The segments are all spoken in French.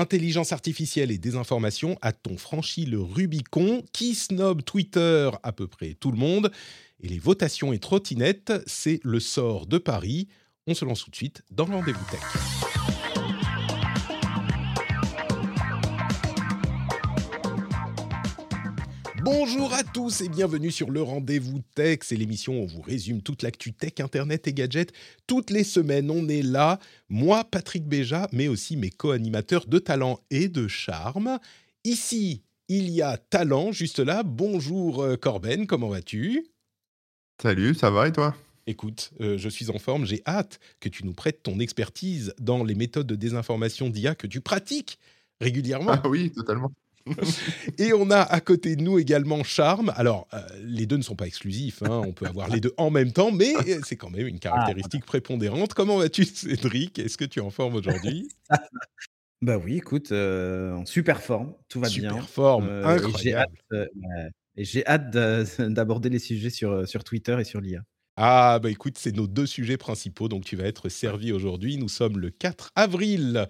Intelligence artificielle et désinformation, a-t-on franchi le Rubicon Qui snob Twitter? À peu près tout le monde. Et les votations et trottinettes, c'est le sort de Paris. On se lance tout de suite dans le rendez-vous tech. Bonjour à tous et bienvenue sur le Rendez-vous Tech. C'est l'émission où on vous résume toute l'actu tech, internet et gadgets. Toutes les semaines, on est là. Moi, Patrick Béja, mais aussi mes co-animateurs de talent et de charme. Ici, il y a talent juste là. Bonjour euh, Corben, comment vas-tu? Salut, ça va et toi? Écoute, euh, je suis en forme, j'ai hâte que tu nous prêtes ton expertise dans les méthodes de désinformation d'IA que tu pratiques régulièrement. Ah oui, totalement. Et on a à côté de nous également Charme. Alors, euh, les deux ne sont pas exclusifs, hein. on peut avoir les deux en même temps, mais c'est quand même une caractéristique prépondérante. Comment vas-tu, Cédric? Est-ce que tu es en forme aujourd'hui? Bah oui, écoute, euh, en super forme, tout va bien. Super forme, incroyable. Et j'ai hâte, d'aborder les sujets sur, sur Twitter et sur l'IA. Ah, bah écoute, c'est nos deux sujets principaux, donc tu vas être servi aujourd'hui. Nous sommes le 4 avril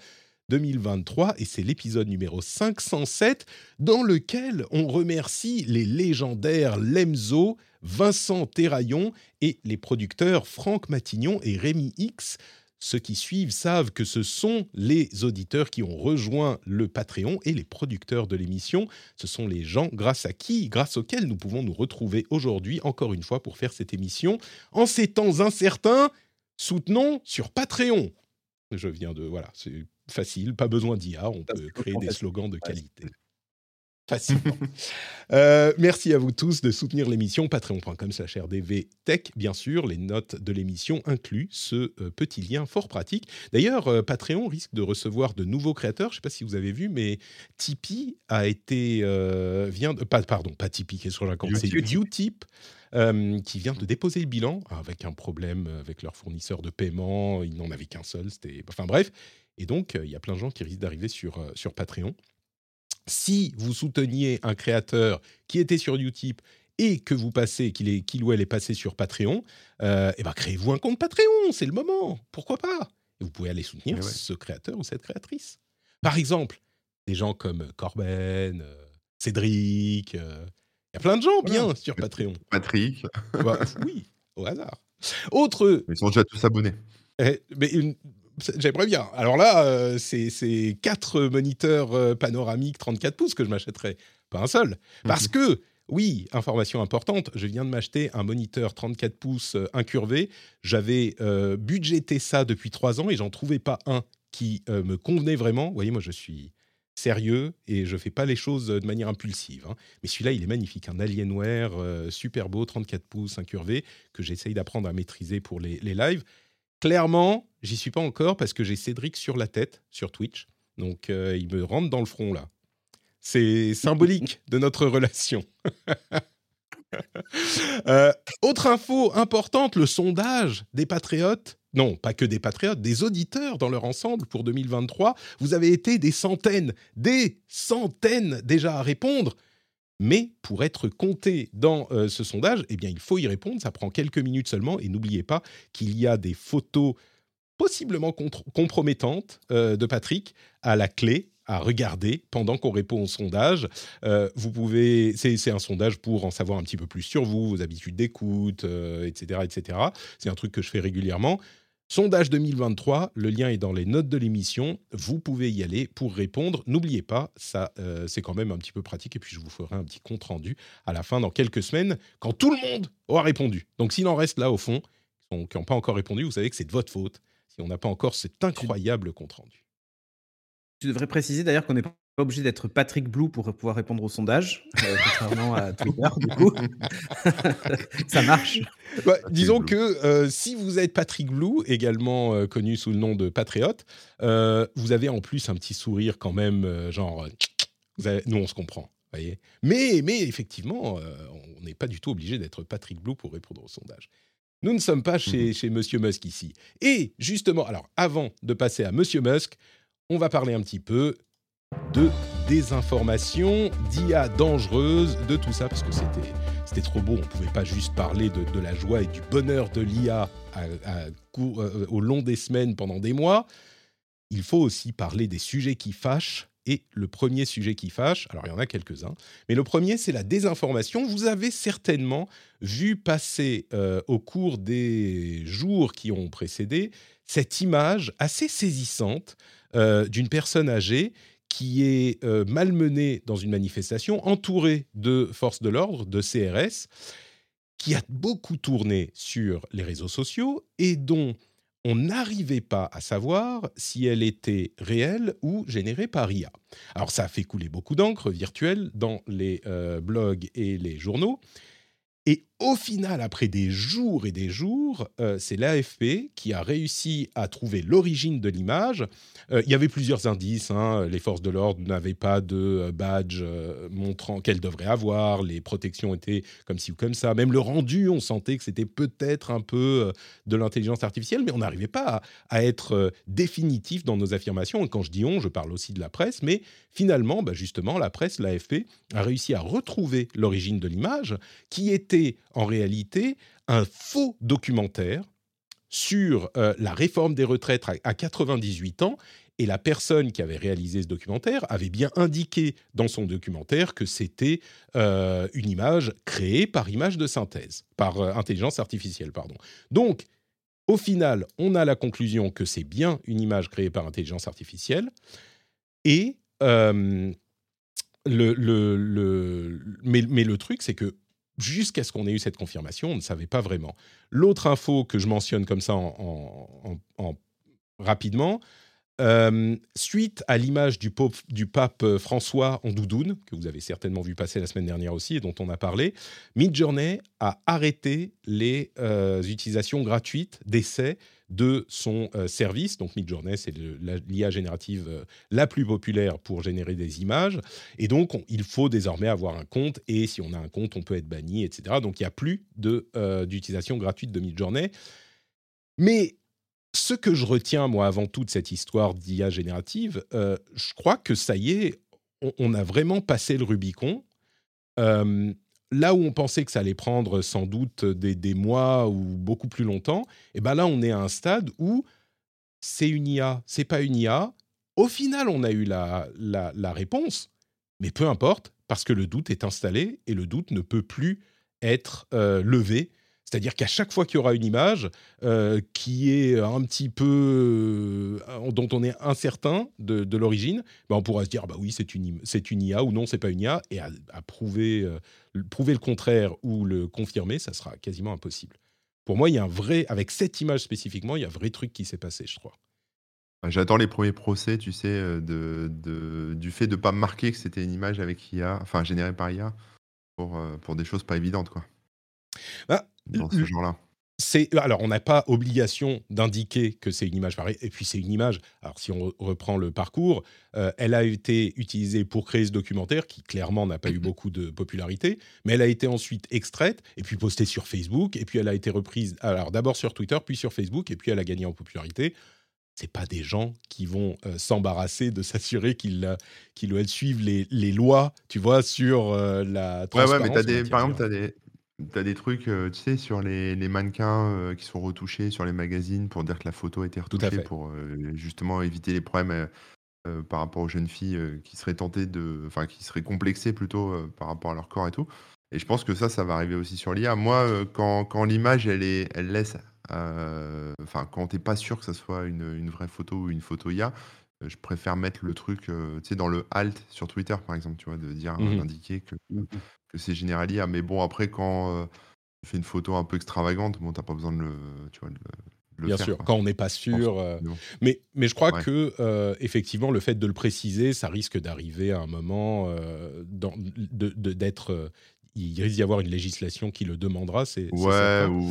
2023 et c'est l'épisode numéro 507 dans lequel on remercie les légendaires Lemzo, Vincent Terraillon et les producteurs Franck Matignon et Rémi X ceux qui suivent savent que ce sont les auditeurs qui ont rejoint le Patreon et les producteurs de l'émission. Ce sont les gens grâce à qui, grâce auxquels nous pouvons nous retrouver aujourd'hui, encore une fois, pour faire cette émission. En ces temps incertains, soutenons sur Patreon. Je viens de... Voilà, c'est facile, pas besoin d'IA, on peut créer des slogans de qualité. Euh, merci à vous tous de soutenir l'émission. Patreon.com slash rdv tech, bien sûr. Les notes de l'émission incluent ce euh, petit lien fort pratique. D'ailleurs, euh, Patreon risque de recevoir de nouveaux créateurs. Je ne sais pas si vous avez vu, mais Tipeee a été... vient de, pas, pardon, pas Tipeee, qu'est-ce que je raconte C'est Utip. qui vient de déposer le bilan avec un problème avec leur fournisseur de paiement. Ils n'en avaient qu'un seul. C'était, enfin bref. Et donc, il y a plein de gens qui risquent d'arriver sur, sur Patreon si vous souteniez un créateur qui était sur Utip et que vous passez, qu'il ou elle est passé sur Patreon, euh, eh ben créez-vous un compte Patreon, c'est le moment, pourquoi pas? Et vous pouvez aller soutenir eh ce créateur ou cette créatrice. Par exemple, des gens comme Corben, euh, Cédric, euh, il y a plein de gens bien sur Patreon. Patrick. Bah, oui, au hasard. Autre. Ils sont déjà tous abonnés. Eh, mais une, J'aimerais bien. Alors là, euh, c'est quatre moniteurs euh, panoramiques 34 pouces que je m'achèterais, pas un seul. Parce mhm. que, oui, information importante, je viens de m'acheter un moniteur 34 pouces euh, incurvé. J'avais budgété ça depuis trois ans et j'en trouvais pas un qui me convenait vraiment. Vous voyez, moi, je suis sérieux et je fais pas les choses de manière impulsive. Hein. Mais celui-là, il est magnifique, un Alienware super beau, 34 pouces incurvé, que j'essaye d'apprendre à maîtriser pour les, les lives. Clairement, j'y suis pas encore parce que j'ai Cédric sur la tête sur Twitch. Donc euh, il me rentre dans le front là. C'est symbolique de notre relation. Euh, autre info importante, le sondage des patriotes. Non, pas que des patriotes, des auditeurs dans leur ensemble pour 2023. Vous avez été des centaines, des centaines déjà à répondre. Mais pour être compté dans euh, ce sondage, eh bien, il faut y répondre. Ça prend quelques minutes seulement. Et n'oubliez pas qu'il y a des photos possiblement compromettantes euh, de Patrick à la clé à regarder pendant qu'on répond au sondage. Euh, vous pouvez, c'est un sondage pour en savoir un petit peu plus sur vous, vos habitudes d'écoute, etc., etc. C'est un truc que je fais régulièrement. Sondage 2023, le lien est dans les notes de l'émission. Vous pouvez y aller pour répondre. N'oubliez pas, ça euh, c'est quand même un petit peu pratique. Et puis je vous ferai un petit compte rendu à la fin dans quelques semaines quand tout le monde aura répondu. Donc s'il en reste là au fond qui n'ont pas encore répondu, vous savez que c'est de votre faute si on n'a pas encore cet incroyable compte rendu. Tu devrais préciser d'ailleurs qu'on n'est pas obligé d'être Patrick Blue pour pouvoir répondre au sondage, euh, contrairement à Twitter, du coup. ça marche. disons que euh, si vous êtes Patrick Blue, également euh, connu sous le nom de Patriote, vous avez en plus un petit sourire quand même, genre, nous on se comprend. Voyez mais, mais effectivement, on n'est pas du tout obligé d'être Patrick Blue pour répondre au sondage. Nous ne sommes pas chez, mhm. chez Monsieur Musk ici. Et justement, alors avant de passer à Monsieur Musk, on va parler un petit peu de désinformation, d'IA dangereuse, de tout ça, parce que c'était, c'était trop beau. On ne pouvait pas juste parler de, la joie et du bonheur de l'IA euh, au long des semaines, pendant des mois. il faut aussi parler des sujets qui fâchent. Et le premier sujet qui fâche, alors il y en a quelques-uns, mais le premier, c'est la désinformation. Vous avez certainement vu passer euh, au cours des jours qui ont précédé cette image assez saisissante euh, d'une personne âgée qui est euh, malmenée dans une manifestation, entourée de forces de l'ordre, de CRS, qui a beaucoup tourné sur les réseaux sociaux et dont on n'arrivait pas à savoir si elle était réelle ou générée par IA. Alors ça a fait couler beaucoup d'encre virtuelle dans les euh, blogs et les journaux. Et au final, après des jours et des jours, euh, c'est l'AFP qui a réussi à trouver l'origine de l'image. Euh, il y avait plusieurs indices. Hein. Les forces de l'ordre n'avaient pas de euh, badge montrant qu'elles devraient avoir. Les protections étaient comme ci ou comme ça. Même le rendu, on sentait que c'était peut-être un peu de l'intelligence artificielle, mais on n'arrivait pas à, être définitif dans nos affirmations. Et quand je dis on, je parle aussi de la presse. Mais finalement, bah, justement, la presse, l'AFP, a réussi à retrouver l'origine de l'image qui était en réalité un faux documentaire sur euh, la réforme des retraites à, 98 ans. Et la personne qui avait réalisé ce documentaire avait bien indiqué dans son documentaire que c'était euh, une image créée par image de synthèse, par euh, intelligence artificielle, pardon. Donc, au final, on a la conclusion que c'est bien une image créée par intelligence artificielle. Et le, le, mais, mais, le truc, c'est que jusqu'à ce qu'on ait eu cette confirmation, on ne savait pas vraiment. L'autre info que je mentionne comme ça en, rapidement, euh, suite à l'image du, du, pape François en doudoune, que vous avez certainement vu passer la semaine dernière aussi et dont on a parlé, Midjourney a arrêté les euh, utilisations gratuites d'essais de son euh, service. Donc Midjourney, c'est l'IA générative euh, la plus populaire pour générer des images. Et donc, il faut désormais avoir un compte. Et si on a un compte, on peut être banni, etc. Donc, il n'y a plus euh, d'utilisation gratuite de Midjourney. Mais ce que je retiens, moi, avant tout de cette histoire d'IA générative, je crois que ça y est, on, a vraiment passé le Rubicon là où on pensait que ça allait prendre sans doute des, mois ou beaucoup plus longtemps, et eh ben là on est à un stade où c'est une IA, c'est pas une IA. Au final, on a eu la, réponse, mais peu importe, parce que le doute est installé et le doute ne peut plus être euh, levé c'est-à-dire qu'à chaque fois qu'il y aura une image euh, qui est un petit peu euh, dont on est incertain de, l'origine, ben on pourra se dire bah oui c'est une IA ou non c'est pas une IA et à, prouver prouver le contraire ou le confirmer ça sera quasiment impossible. Pour moi il y a un vrai avec cette image spécifiquement il y a un vrai truc qui s'est passé je crois. J'attends les premiers procès, tu sais, de, de, du fait de ne pas marquer que c'était une image avec IA, enfin générée par IA, pour, pour des choses pas évidentes, quoi. Bah, dans ce genre-là c'est alors on n'a pas obligation d'indiquer que c'est une image pareille et puis c'est une image alors si on reprend le parcours euh, elle a été utilisée pour créer ce documentaire qui clairement n'a pas eu beaucoup de popularité mais elle a été ensuite extraite et puis postée sur Facebook et puis elle a été reprise alors d'abord sur Twitter puis sur Facebook et puis elle a gagné en popularité. C'est pas des gens qui vont euh, s'embarrasser de s'assurer qu'ils qu'ils suivent les, les, lois tu vois sur euh, la transparence ouais, ouais mais as des, par exemple tu as des T'as des trucs, euh, tu sais, sur les, les mannequins euh, qui sont retouchés sur les magazines pour dire que la photo a été retouchée pour euh, justement éviter les problèmes par rapport aux jeunes filles qui seraient tentées de. Enfin, qui seraient complexées plutôt par rapport à leur corps et tout. Et je pense que ça, ça va arriver aussi sur l'IA. Moi, quand, quand l'image, elle, est, elle laisse. Enfin, quand t'es pas sûr que ça soit une, une vraie photo ou une photo IA, je préfère mettre le truc, tu sais, dans le alt sur Twitter, par exemple, tu vois, de dire, mmh d'indiquer que mmh que c'est généralia. Mais bon, après, quand euh, tu fais une photo un peu extravagante, bon, t'as pas besoin de le, tu vois, de le Bien sûr, quand on n'est pas sûr. Euh, mais, mais je crois que, euh, effectivement, le fait de le préciser, ça risque d'arriver à un moment d'être. il risque d'y avoir une législation qui le demandera. C'est, ouais, ou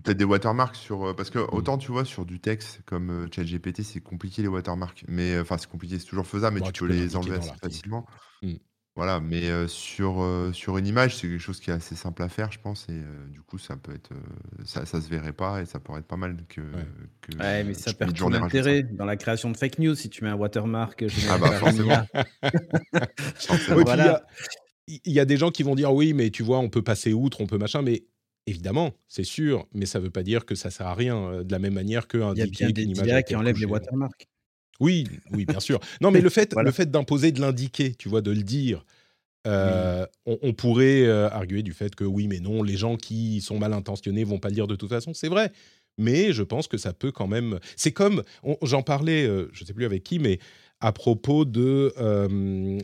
peut-être des watermarks sur. Parce que, mmh. autant tu vois, sur du texte comme ChatGPT, c'est compliqué les watermarks. Mais enfin, c'est compliqué, c'est toujours faisable, mais bah, tu, peux, les enlever assez facilement. Mmh. Voilà, mais sur, sur une image, c'est quelque chose qui est assez simple à faire, je pense et du coup, ça peut être, ça ça se verrait pas et ça pourrait être pas mal que Ouais. mais ça perd tout l'intérêt dans la création de fake news si tu mets un watermark, Ah bah, forcément. il y a des gens qui vont dire: «Oui, mais tu vois, on peut passer outre, on peut machin», mais évidemment, c'est sûr, mais ça veut pas dire que ça sert à rien, de la même manière Il y a bien des image qui enlèvent les watermarks. Oui, oui, bien sûr. Non, mais le fait, le fait d'imposer de l'indiquer, tu vois, de le dire, euh, on, pourrait euh, arguer du fait que oui, mais non, les gens qui sont mal intentionnés vont pas le dire de toute façon. C'est vrai, mais je pense que ça peut quand même. C'est comme, j'en parlais, euh, je sais plus avec qui, mais à propos de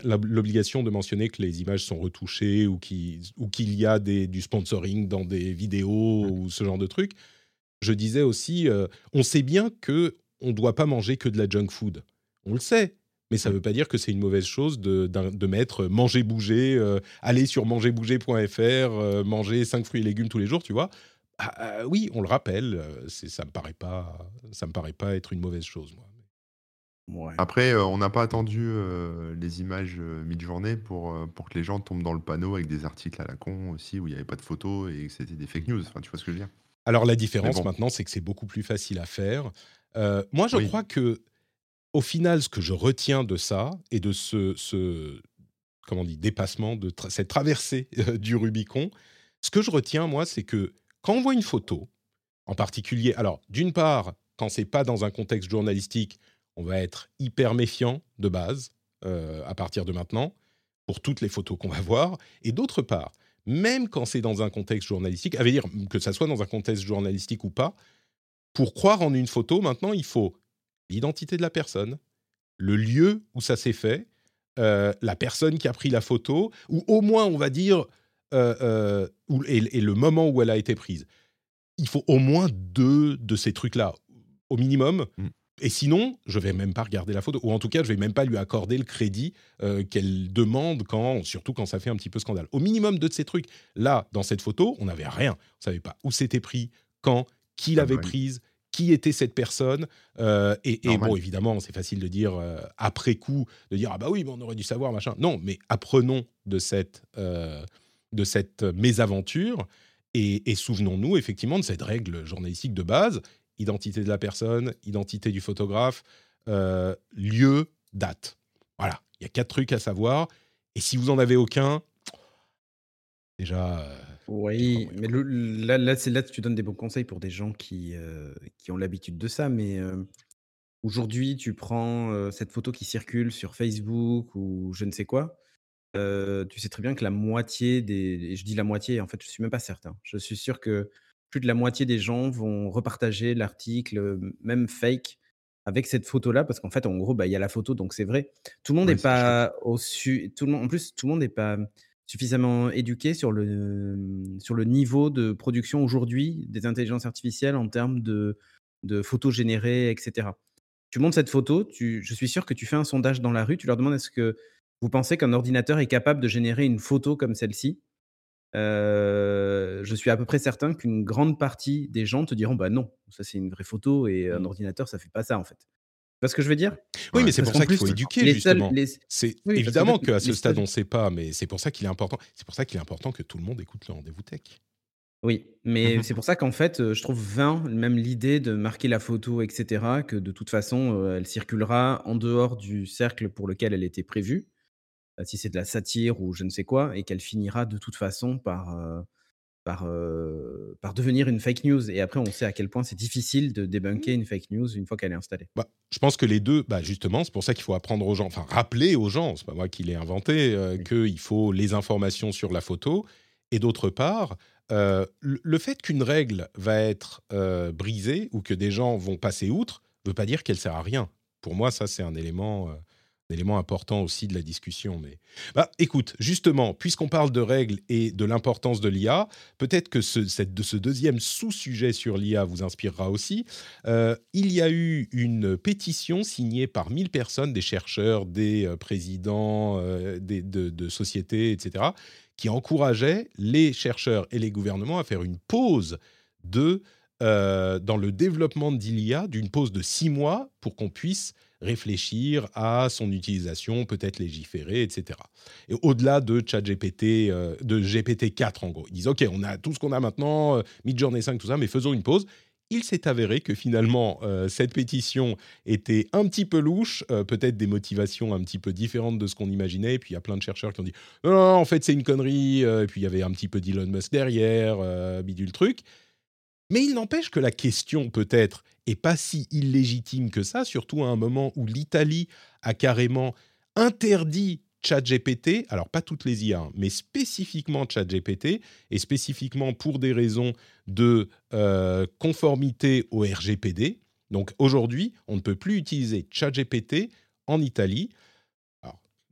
l'obligation de mentionner que les images sont retouchées ou qu'il y a des, du sponsoring dans des vidéos ou ce genre de trucs. Je disais aussi, on sait bien que on ne doit pas manger que de la junk food. On le sait mais ça ne veut pas dire que c'est une mauvaise chose de, de mettre manger bouger, euh, aller sur mangerbouger.fr, euh, manger 5 fruits et légumes tous les jours, tu vois. Ah, ah, oui, on le rappelle, euh, ça me paraît pas, ça me paraît pas être une mauvaise chose, moi. Après, on n'a pas attendu les images mid-journée pour, pour que les gens tombent dans le panneau avec des articles à la con aussi où il n'y avait pas de photos et que c'était des fake news. Enfin, tu vois ce que je veux dire? Alors la différence maintenant, c'est que c'est beaucoup plus facile à faire. Moi, je crois que au final, ce que je retiens de ça et de ce, comment on dit, dépassement, de cette traversée euh, du Rubicon, ce que je retiens, moi, c'est que quand on voit une photo, en particulier, alors d'une part, quand c'est pas dans un contexte journalistique, on va être hyper méfiant de base euh, à partir de maintenant pour toutes les photos qu'on va voir, et d'autre part, même quand c'est dans un contexte journalistique, à dire que ça soit dans un contexte journalistique ou pas, pour croire en une photo, maintenant, il faut l'identité de la personne, le lieu où ça s'est fait, euh, la personne qui a pris la photo, ou au moins, on va dire, euh, euh, et, le moment où elle a été prise. Il faut au moins deux de ces trucs-là, au minimum. Mm. Et sinon, je vais même pas regarder la photo, ou en tout cas, je vais même pas lui accorder le crédit qu'elle demande quand, surtout quand ça fait un petit peu scandale. Au minimum deux de ces trucs. Là, dans cette photo, on n'avait rien. On savait pas où c'était pris, quand, qui l'avait prise, qui était cette personne. Euh, et, bon, évidemment, c'est facile de dire euh, après coup, de dire ah bah oui, on aurait dû savoir machin. Non, mais apprenons de cette euh, de cette mésaventure et, souvenons-nous effectivement de cette règle journalistique de base identité de la personne, identité du photographe, lieu, date. Voilà, il y a quatre trucs à savoir. Et si vous en avez aucun, déjà oui, mais là, là, c'est là que tu donnes des bons conseils pour des gens qui, euh, qui ont l'habitude de ça. Mais euh, aujourd'hui, tu prends euh, cette photo qui circule sur Facebook ou je ne sais quoi. tu sais très bien que la moitié des. Et je dis la moitié, en fait, je suis même pas certain. Je suis sûr que plus de la moitié des gens vont repartager l'article, même fake, avec cette photo-là, parce qu'en fait, en gros, bah, il y a la photo, donc c'est vrai. Tout le monde n'est pas au Tout le monde, en plus, tout le monde n'est pas suffisamment éduqué sur le, sur le niveau de production aujourd'hui des intelligences artificielles en termes de, de photos générées, etc. Tu montres cette photo, tu, je suis sûr que tu fais un sondage dans la rue, tu leur demandes est-ce que vous pensez qu'un ordinateur est capable de générer une photo comme celle-ci euh, je suis à peu près certain qu'une grande partie des gens te diront bah non, ça c'est une vraie photo et un mmh. ordinateur ça fait pas ça en fait vois ce que je veux dire? Oui, mais c'est pour ça qu'il faut éduquer, justement. C'est évidemment qu'à ce stade, on ne sait pas, mais c'est pour ça qu'il est important. C'est pour ça qu'il est important que tout le monde écoute le rendez-vous tech. Oui, mais c'est pour ça qu'en fait, euh, je trouve vain même l'idée de marquer la photo, etc., que de toute façon, euh, elle circulera en dehors du cercle pour lequel elle était prévue, euh, si c'est de la satire ou je ne sais quoi, et qu'elle finira de toute façon par, par, par devenir une fake news. Et après, on sait à quel point c'est difficile de débunker une fake news une fois qu'elle est installée. Bah, je pense que les deux, bah, justement, c'est pour ça qu'il faut apprendre aux gens, enfin rappeler aux gens, c'est pas moi qui l'ai inventé, qu'il faut les informations sur la photo. Et d'autre part, le fait qu'une règle va être brisée ou que des gens vont passer outre, ne veut pas dire qu'elle sert à rien. Pour moi, ça, c'est un élément élément important aussi de la discussion. Mais bah, écoute, justement, puisqu'on parle de règles et de l'importance de l'IA, peut-être que ce, ce deuxième sous-sujet sur l'IA vous inspirera aussi. Euh, il y a eu une pétition signée par 1000 personnes, des chercheurs, des euh, présidents euh, des, de, de sociétés, etc., qui encourageait les chercheurs et les gouvernements à faire une pause de, dans le développement de l'IA, d'une pause de six mois pour qu'on puisse réfléchir à son utilisation, peut-être légiférer, etc. Et au-delà de ChatGPT, euh, de GPT-4 en gros, ils disent OK, on a tout ce qu'on a maintenant, euh, Midjourney 5, tout ça, mais faisons une pause. Il s'est avéré que finalement, euh, cette pétition était un petit peu louche, peut-être des motivations un petit peu différentes de ce qu'on imaginait. Et puis il y a plein de chercheurs qui ont dit non, en fait c'est une connerie. et puis il y avait un petit peu d'Elon Musk derrière, bidule truc. Mais il n'empêche que la question peut-être est pas si illégitime que ça, surtout à un moment où l'Italie a carrément interdit ChatGPT, alors pas toutes les IA, hein, mais spécifiquement ChatGPT, et spécifiquement pour des raisons de euh, conformité au RGPD. Donc aujourd'hui, on ne peut plus utiliser ChatGPT en Italie.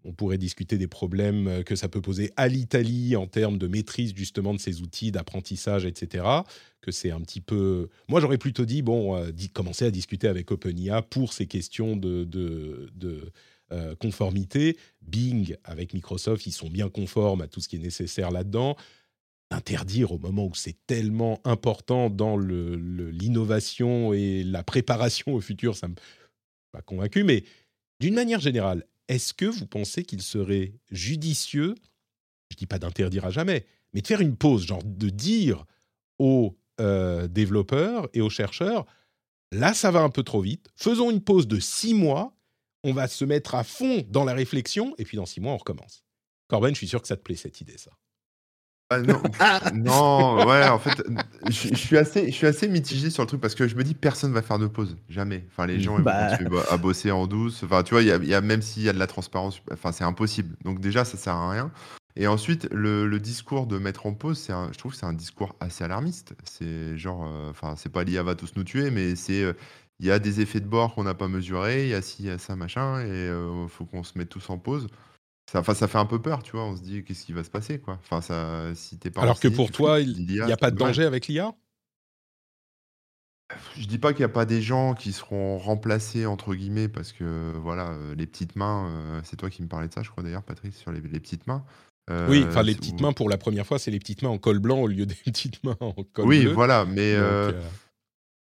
On pourrait discuter des problèmes euh, que ça peut poser à l'Italie en termes de maîtrise justement de ces outils d'apprentissage, etc. Que c'est un petit peu. Moi, j'aurais plutôt dit bon, euh, commencer à discuter avec OpenIA pour ces questions de, euh, conformité. Bing, avec Microsoft, ils sont bien conformes à tout ce qui est nécessaire là-dedans. Interdire au moment où c'est tellement important dans l'innovation et la préparation au futur, ça m'a pas convaincu. Mais d'une manière générale, est-ce que vous pensez qu'il serait judicieux, je ne dis pas d'interdire à jamais, mais de faire une pause, genre de dire aux euh, développeurs et aux chercheurs, là ça va un peu trop vite, faisons une pause de six mois on va se mettre à fond dans la réflexion, et puis dans six mois, on recommence. Corben, je suis sûr que ça te plaît cette idée, ça. Ah, non, non, ouais, en fait, je, suis assez, je suis assez mitigé sur le truc parce que je me dis personne va faire de pause, jamais. Enfin, les gens ils vont bah. continuer à bosser en douce. Enfin, tu vois, il y a, même s'il y a de la transparence, enfin, c'est impossible. Donc déjà, ça sert à rien. Et ensuite, le, discours de mettre en pause, c'est je trouve que c'est un discours assez alarmiste. C'est genre, euh, enfin, c'est pas l'IA va tous nous tuer, mais c'est euh, il y a des effets de bord qu'on n'a pas mesurés, il y a ci, il y a ça, machin, et il faut qu'on se mette tous en pause. Ça, ça fait un peu peur, tu vois. On se dit, qu'est-ce qui va se passer, quoi. Enfin, ça, si t'es pas Alors que pour toi, il n'y a pas de danger avec l'IA Je dis pas qu'il n'y a pas des gens qui seront remplacés, entre guillemets, parce que, voilà, les petites mains, c'est toi qui me parlais de ça, je crois d'ailleurs, Patrice, sur les, petites mains. oui, enfin, les petites mains, pour la première fois, c'est les petites mains en col blanc au lieu des petites mains en col oui, bleu. Oui, voilà, mais...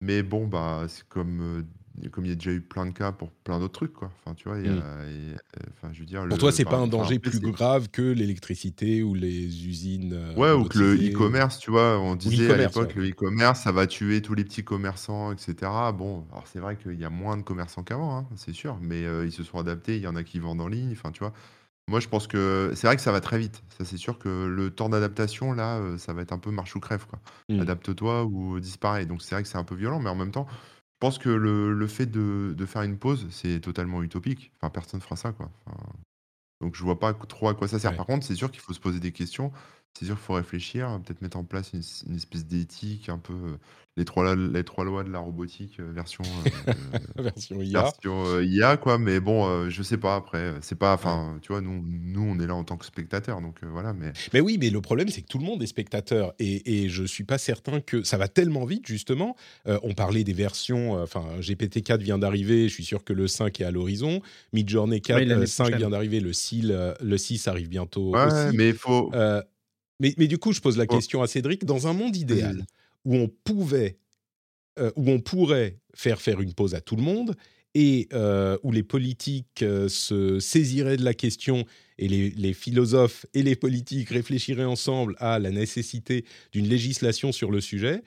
Mais bon, bah, c'est comme, comme il y a déjà eu plein de cas pour plein d'autres trucs, quoi. Enfin, tu vois, il y a, mmh. enfin, je veux dire, Pour toi, c'est pas un danger plus grave que l'électricité ou les usines Ouais, ou que le e-commerce, tu vois, on disait à l'époque, le e-commerce, ça va tuer tous les petits commerçants, etc. Bon, alors c'est vrai qu'il y a moins de commerçants qu'avant, hein, c'est sûr, mais ils se sont adaptés, il y en a qui vendent en ligne, enfin, tu vois. Moi, je pense que c'est vrai que ça va très vite. Ça, c'est sûr que le temps d'adaptation, là, euh, ça va être un peu marche ou crève, quoi. Mmh. Adapte-toi ou disparaît. Donc, c'est vrai que c'est un peu violent, mais en même temps, je pense que le, fait de, faire une pause, c'est totalement utopique. Enfin, personne ne fera ça, quoi. donc, je vois pas trop à quoi ça sert. Par contre, c'est sûr qu'il faut se poser des questions. C'est sûr qu'il faut réfléchir, peut-être mettre en place une, espèce d'éthique un peu. Euh, les trois, les trois lois de la robotique euh, version, euh, version IA. Version euh, IA, quoi. Mais bon, je sais pas après. C'est pas, enfin, tu vois, nous, nous, on est là en tant que spectateur, donc voilà. Mais... mais oui, mais le problème, c'est que tout le monde est spectateur. Et, et je suis pas certain que ça va tellement vite, justement. on parlait des versions, enfin, GPT-4 vient d'arriver, je suis sûr que le 5 est à l'horizon. Midjourney 4, 5 vient d'arriver, le 6, le 6 arrive bientôt ouais, aussi. mais il faut. Mais, mais, du coup, je pose la question à Cédric. Dans un monde idéal, où on pouvait, euh, où on pourrait faire faire une pause à tout le monde et euh, où les politiques euh, se saisiraient de la question et les, philosophes et les politiques réfléchiraient ensemble à la nécessité d'une législation sur le sujet,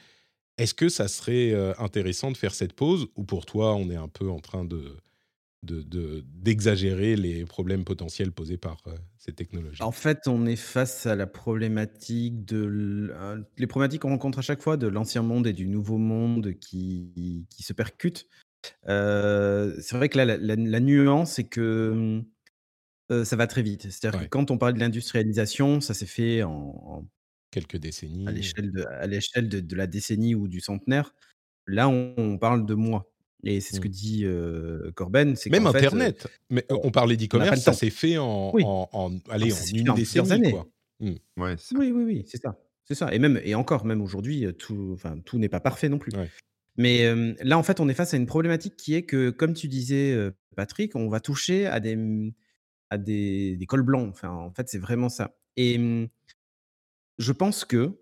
est-ce que ça serait intéressant de faire cette pause ou pour toi on est un peu en train de d'exagérer de, les problèmes potentiels posés par euh, ces technologies En fait, on est face à la problématique de euh, les problématiques qu'on rencontre à chaque fois de l'ancien monde et du nouveau monde qui, qui se percutent. Euh, c'est vrai que là, la, nuance, c'est que ça va très vite. C'est-à-dire que quand on parle de l'industrialisation, ça s'est fait en, quelques décennies. À l'échelle de, l'échelle de, la décennie ou du centenaire. Là, on, on parle de mois. Et c'est ce que mmh. dit Corben. Même Internet. mais on parlait d'e-commerce, ça s'est fait en, en, allez, en une décennie. Années. Quoi. Mmh. Ouais, oui, oui, oui, c'est ça. C'est ça. Et, même, et encore, même aujourd'hui, tout, enfin, tout n'est pas parfait non plus. Mais là, en fait, on est face à une problématique qui est que, comme tu disais, Patrick, on va toucher à des, mmh, à des, des cols blancs. Enfin, en fait, c'est vraiment ça. Et je pense que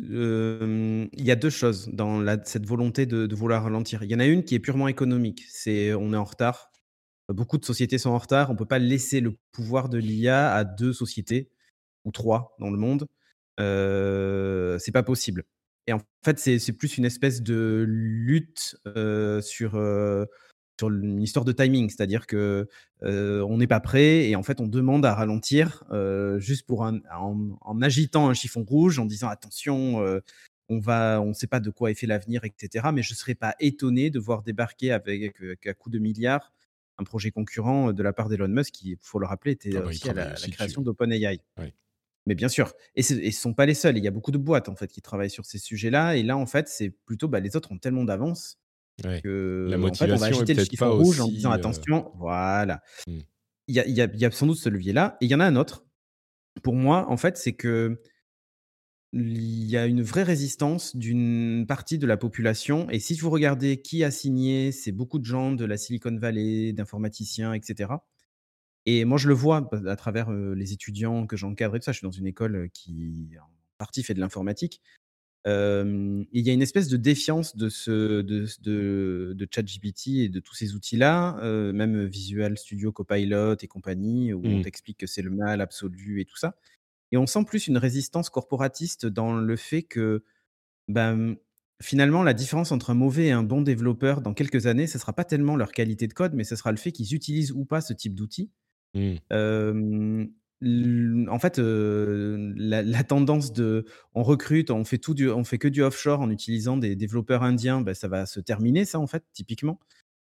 il y a deux choses dans cette volonté de vouloir ralentir. Il y en a une qui est purement économique, c'est on est en retard. Beaucoup de sociétés sont en retard, on peut pas laisser le pouvoir de l'IA à deux sociétés ou trois dans le monde. Euh, c'est pas possible et en fait, c'est plus une espèce de lutte, sur, sur une histoire de timing, c'est-à-dire que on n'est pas prêt et en fait on demande à ralentir juste pour en, agitant un chiffon rouge, en disant attention, on va, on ne sait pas de quoi est fait l'avenir, etc. Mais je ne serais pas étonné de voir débarquer avec, à coup de milliards un projet concurrent de la part d'Elon Musk, qui, il faut le rappeler, était ah bah, aussi à la, création d'OpenAI. Mais bien sûr, et ce ne sont pas les seuls. Il y a beaucoup de boîtes en fait qui travaillent sur ces sujets-là. Et là, en fait, c'est plutôt bah, les autres ont tellement d'avance que la motivation en fait, on va agiter le chiffre rouge en disant attention, voilà. Mmh. Il y, y, a, sans doute ce levier-là. Et il y en a un autre. Pour moi, en fait, c'est que il y a une vraie résistance d'une partie de la population. Et si vous regardez qui a signé, c'est beaucoup de gens de la Silicon Valley, d'informaticiens, etc. Et moi, je le vois à travers les étudiants que j'encadre et tout ça. Je suis dans une école qui, en partie, fait de l'informatique. Il y a une espèce de défiance de, ce, de, de, de ChatGPT et de tous ces outils-là, même Visual Studio Copilot et compagnie, où on mmh. t'explique que c'est le mal absolu et tout ça. Et on sent plus une résistance corporatiste dans le fait que, ben, finalement, la différence entre un mauvais et un bon développeur dans quelques années, ce ne sera pas tellement leur qualité de code, mais ce sera le fait qu'ils utilisent ou pas ce type d'outils. Mmh. En fait, la, tendance de on recrute, on fait tout du, on fait que du offshore en utilisant des développeurs indiens, ben, ça va se terminer, ça en fait, typiquement.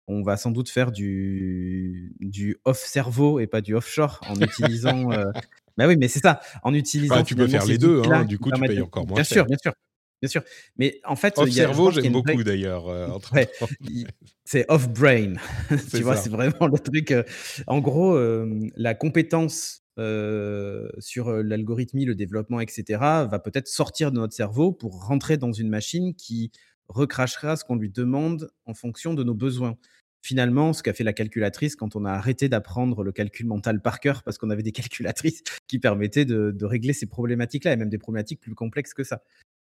On va sans doute faire du, du off cerveau et pas du offshore en utilisant bah oui, mais c'est ça. En utilisant. tu peux faire les deux, hein, du coup, tu payes encore moins. Bien sûr, bien sûr. Bien sûr. Mais en fait. Off cerveau, j'aime beaucoup d'ailleurs. Euh, c'est off brain. tu vois, c'est vraiment le truc. Euh, en gros, euh, la compétence sur l'algorithmie, le développement, etc., va peut-être sortir de notre cerveau pour rentrer dans une machine qui recrachera ce qu'on lui demande en fonction de nos besoins finalement, ce qu'a fait la calculatrice quand on a arrêté d'apprendre le calcul mental par cœur, parce qu'on avait des calculatrices qui permettaient de, régler ces problématiques-là, et même des problématiques plus complexes que ça.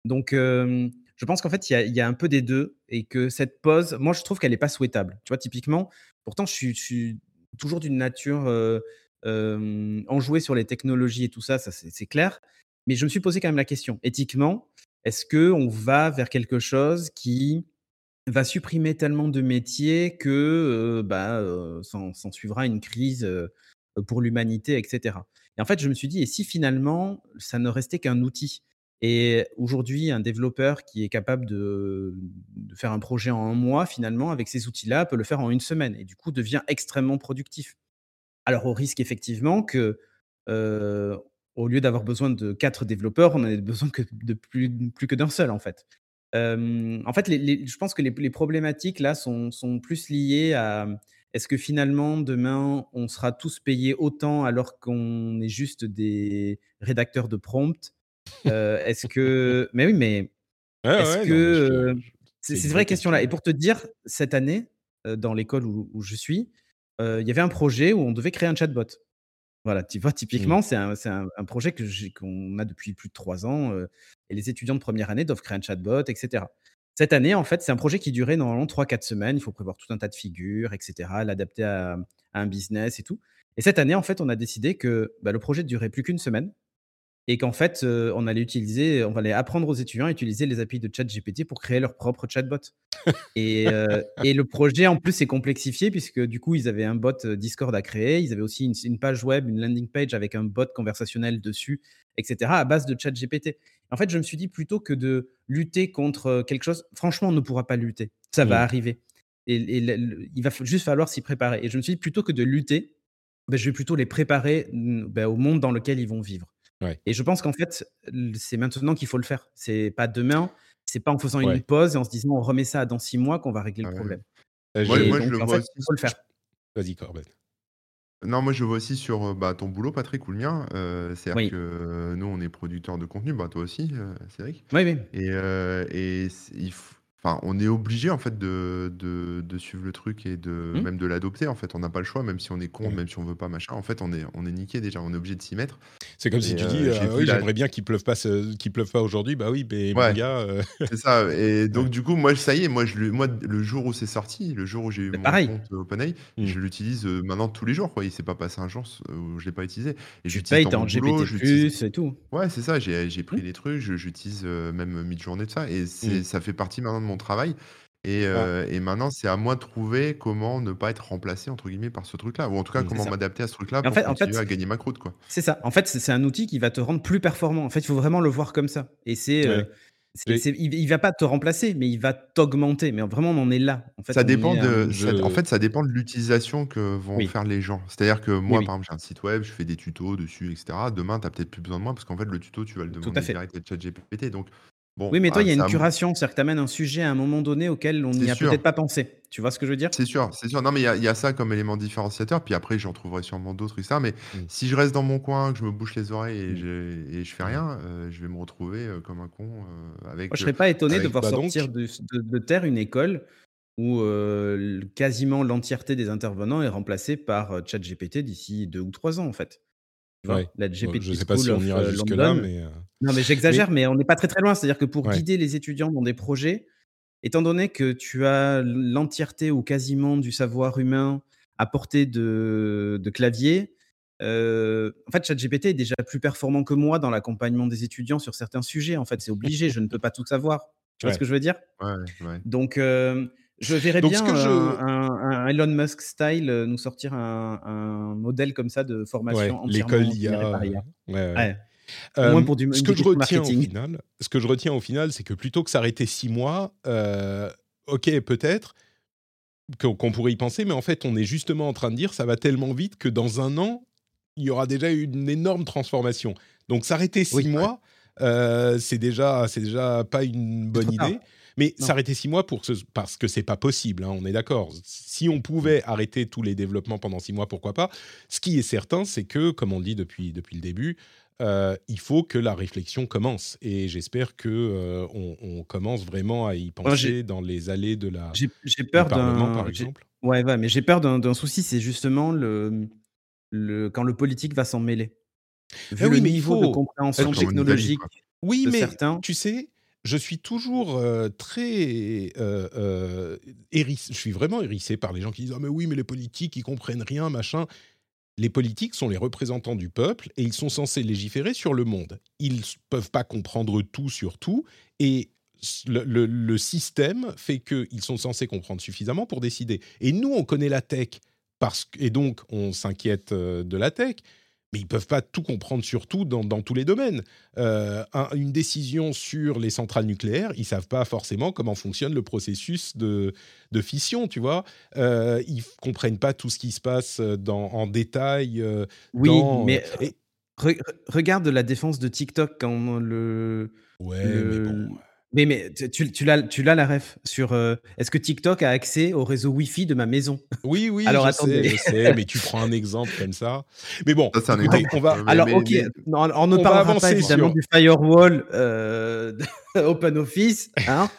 Donc, je pense qu'en fait, il y, a un peu des deux, et que cette pause, moi, je trouve qu'elle n'est pas souhaitable. Tu vois, typiquement, pourtant, je suis, toujours d'une nature euh, enjouée sur les technologies et tout ça, ça c'est clair. Mais je me suis posé quand même la question, éthiquement, est-ce qu'on va vers quelque chose qui va supprimer tellement de métiers que bah, s'en, suivra une crise pour l'humanité, etc. Et en fait, je me suis dit, et si finalement, ça ne restait qu'un outil? Et aujourd'hui, un développeur qui est capable de, faire un projet en un mois, finalement, avec ces outils-là, peut le faire en une semaine, et du coup, devient extrêmement productif. Alors, au risque, effectivement, que au lieu d'avoir besoin de quatre développeurs, on a besoin que de plus, plus que d'un seul, en fait. En fait, je pense que les, problématiques là sont, plus liées à est-ce que finalement demain on sera tous payés autant alors qu'on est juste des rédacteurs de prompt? Est-ce que mais oui, mais est-ce que c'est une vraie question là. Et pour te dire, cette année, dans l'école où, je suis, il y avait un projet où on devait créer un chatbot. Voilà, tu vois, typiquement, mmh. c'est un, projet qu'on a depuis plus de trois ans et les étudiants de première année doivent créer un chatbot, etc. Cette année, en fait, c'est un projet qui durait normalement 3-4 semaines. Il faut prévoir tout un tas de figures, etc., l'adapter à, un business et tout. Et cette année, en fait, on a décidé que bah, le projet ne durait plus qu'une semaine et qu'en fait, on allait utiliser, on allait apprendre aux étudiants à utiliser les API de ChatGPT pour créer leur propre chatbot. et, et, le projet, en plus, est complexifié puisque du coup, ils avaient un bot Discord à créer, ils avaient aussi une, page web, une landing page avec un bot conversationnel dessus, etc., à base de ChatGPT. En fait, je me suis dit plutôt que de lutter contre quelque chose, franchement, on ne pourra pas lutter. Ça va mmh. arriver. Et, il va juste falloir s'y préparer. Et je me suis dit plutôt que de lutter, ben, je vais plutôt les préparer ben, au monde dans lequel ils vont vivre. Et je pense qu'en fait, c'est maintenant qu'il faut le faire. C'est pas demain, c'est pas en faisant une pause et en se disant on remet ça dans six mois qu'on va régler le problème. Moi, je le vois aussi. Il faut le faire. Vas-y, Corbett. Non, moi je vois aussi sur bah, ton boulot, Patrick, ou le mien. C'est-à-dire que nous, on est producteurs de contenu, bah, toi aussi, Cédric. Oui, oui. Et, et il faut Enfin, on est obligé en fait de, de, suivre le truc et de mmh. même de l'adopter. En fait, on n'a pas le choix, même si on est con, même si on veut pas machin. En fait, on est on est niqué déjà. On est obligé de s'y mettre. C'est comme si tu dis, euh, oui, j'aimerais bien qu'il pleuve pas, qu'il pleuve pas aujourd'hui. Bah oui, mais ouais, gars. Euh, c'est ça. Et donc du coup, moi, ça y est, moi, je, moi, le jour où c'est sorti, le jour où j'ai eu mon compte OpenAI, mmh. je l'utilise euh, maintenant tous les jours. Quoi. Il s'est pas passé un jour où je l'ai pas utilisé. Et tu payes, en GPT+, et tout. Ouais, c'est ça. J'ai pris mmh. les trucs, j'utilise même mid-journée de ça, et ça fait partie maintenant mon travail. Et, maintenant, c'est à moi de trouver comment ne pas être remplacé entre guillemets par ce truc-là, ou en tout cas comment m'adapter à ce truc-là pour continuer à gagner ma croûte, quoi. C'est ça. En fait, c'est un outil qui va te rendre plus performant. En fait, il faut vraiment le voir comme ça. Et c'est il, il va pas te remplacer, mais il va t'augmenter. Mais vraiment, on en est là. En fait, ça dépend de, en fait, ça dépend de l'utilisation que vont faire les gens. C'est-à-dire que moi, par exemple, j'ai un site web, je fais des tutos dessus, etc. Demain, tu n'as peut-être plus besoin de moi parce qu'en fait, le tuto, tu vas le demander direct à ChatGPT. Donc, oui, mais toi, bah, il y a une curation, c'est-à-dire que tu amènes un sujet à un moment donné auquel on n'y a peut-être pas pensé. Tu vois ce que je veux dire? C'est sûr, c'est sûr. Non, mais il y, a ça comme élément différenciateur. Puis après, j'en trouverai sûrement d'autres, ça. Mais mmh. si je reste dans mon coin, que je me bouche les oreilles et, mmh. je, et je fais rien, euh, je vais me retrouver euh, comme un con euh, avec. Moi, je serais pas étonné de voir bah, sortir de, terre une école où quasiment l'entièreté des intervenants est remplacée par ChatGPT d'ici deux ou trois ans, en fait. Ouais. La je ne sais pas si on ira euh, jusque-là, mais. Euh, non, mais j'exagère, mais... on n'est pas très très loin. C'est-à-dire que pour guider les étudiants dans des projets, étant donné que tu as l'entièreté ou quasiment du savoir humain à portée de, de clavier, euh, en fait, ChatGPT est déjà plus performant que moi dans l'accompagnement des étudiants sur certains sujets. En fait, c'est obligé, je ne peux pas tout savoir. Tu vois ce que je veux dire? Ouais, Donc, je verrais bien un, Elon Musk style euh, nous sortir un, modèle comme ça de formation ouais, L'école IA. Ouais, euh, pour du, ce que je retiens au final, ce que je retiens au final, c'est que plutôt que s'arrêter six mois, euh, ok, peut-être qu'on pourrait y penser, mais en fait, on est justement en train de dire ça va tellement vite que dans un an, il y aura déjà une énorme transformation. Donc s'arrêter six mois, c'est déjà, c'est déjà pas une bonne idée. Mais s'arrêter six mois pour parce que c'est pas possible, hein, on est d'accord. Si on pouvait arrêter tous les développements pendant six mois, pourquoi pas? Ce qui est certain, c'est que, comme on dit depuis, depuis le début, euh, il faut que la réflexion commence. Et j'espère que euh, on, commence vraiment à y penser dans les allées de la j'ai peur Parlement, par exemple. Ouais, ouais, mais j'ai peur d'un souci, c'est justement le, le, quand le politique va s'en mêler. Vu ah le niveau de compréhension technologique oui, mais certains. tu sais, je suis toujours très hérissé, je suis vraiment hérissé par les gens qui disent ah mais oui mais les politiques ils comprennent rien machin. Les politiques sont les représentants du peuple et ils sont censés légiférer sur le monde. Ils peuvent pas comprendre tout sur tout et le, le système fait qu'ils sont censés comprendre suffisamment pour décider. Et nous on connaît la tech parce et donc on s'inquiète de la tech mais ils peuvent pas tout comprendre sur tout dans, tous les domaines. Euh, une décision sur les centrales nucléaires, ils savent pas forcément comment fonctionne le processus de, fission, tu vois. Euh, ils comprennent pas tout ce qui se passe dans, en détail. Euh, oui, mais regarde la défense de TikTok quand le. Ouais, mais bon. Mais, mais tu, tu l'as, tu l'as la ref sur euh, est-ce que TikTok a accès au réseau Wi-Fi de ma maison? Oui, oui, Alors, je sais, je sais, mais tu prends un exemple comme ça. Mais bon, ça, un exemple. on va. Alors, ok, on, ne parlera pas évidemment du firewall euh, OpenOffice. Hein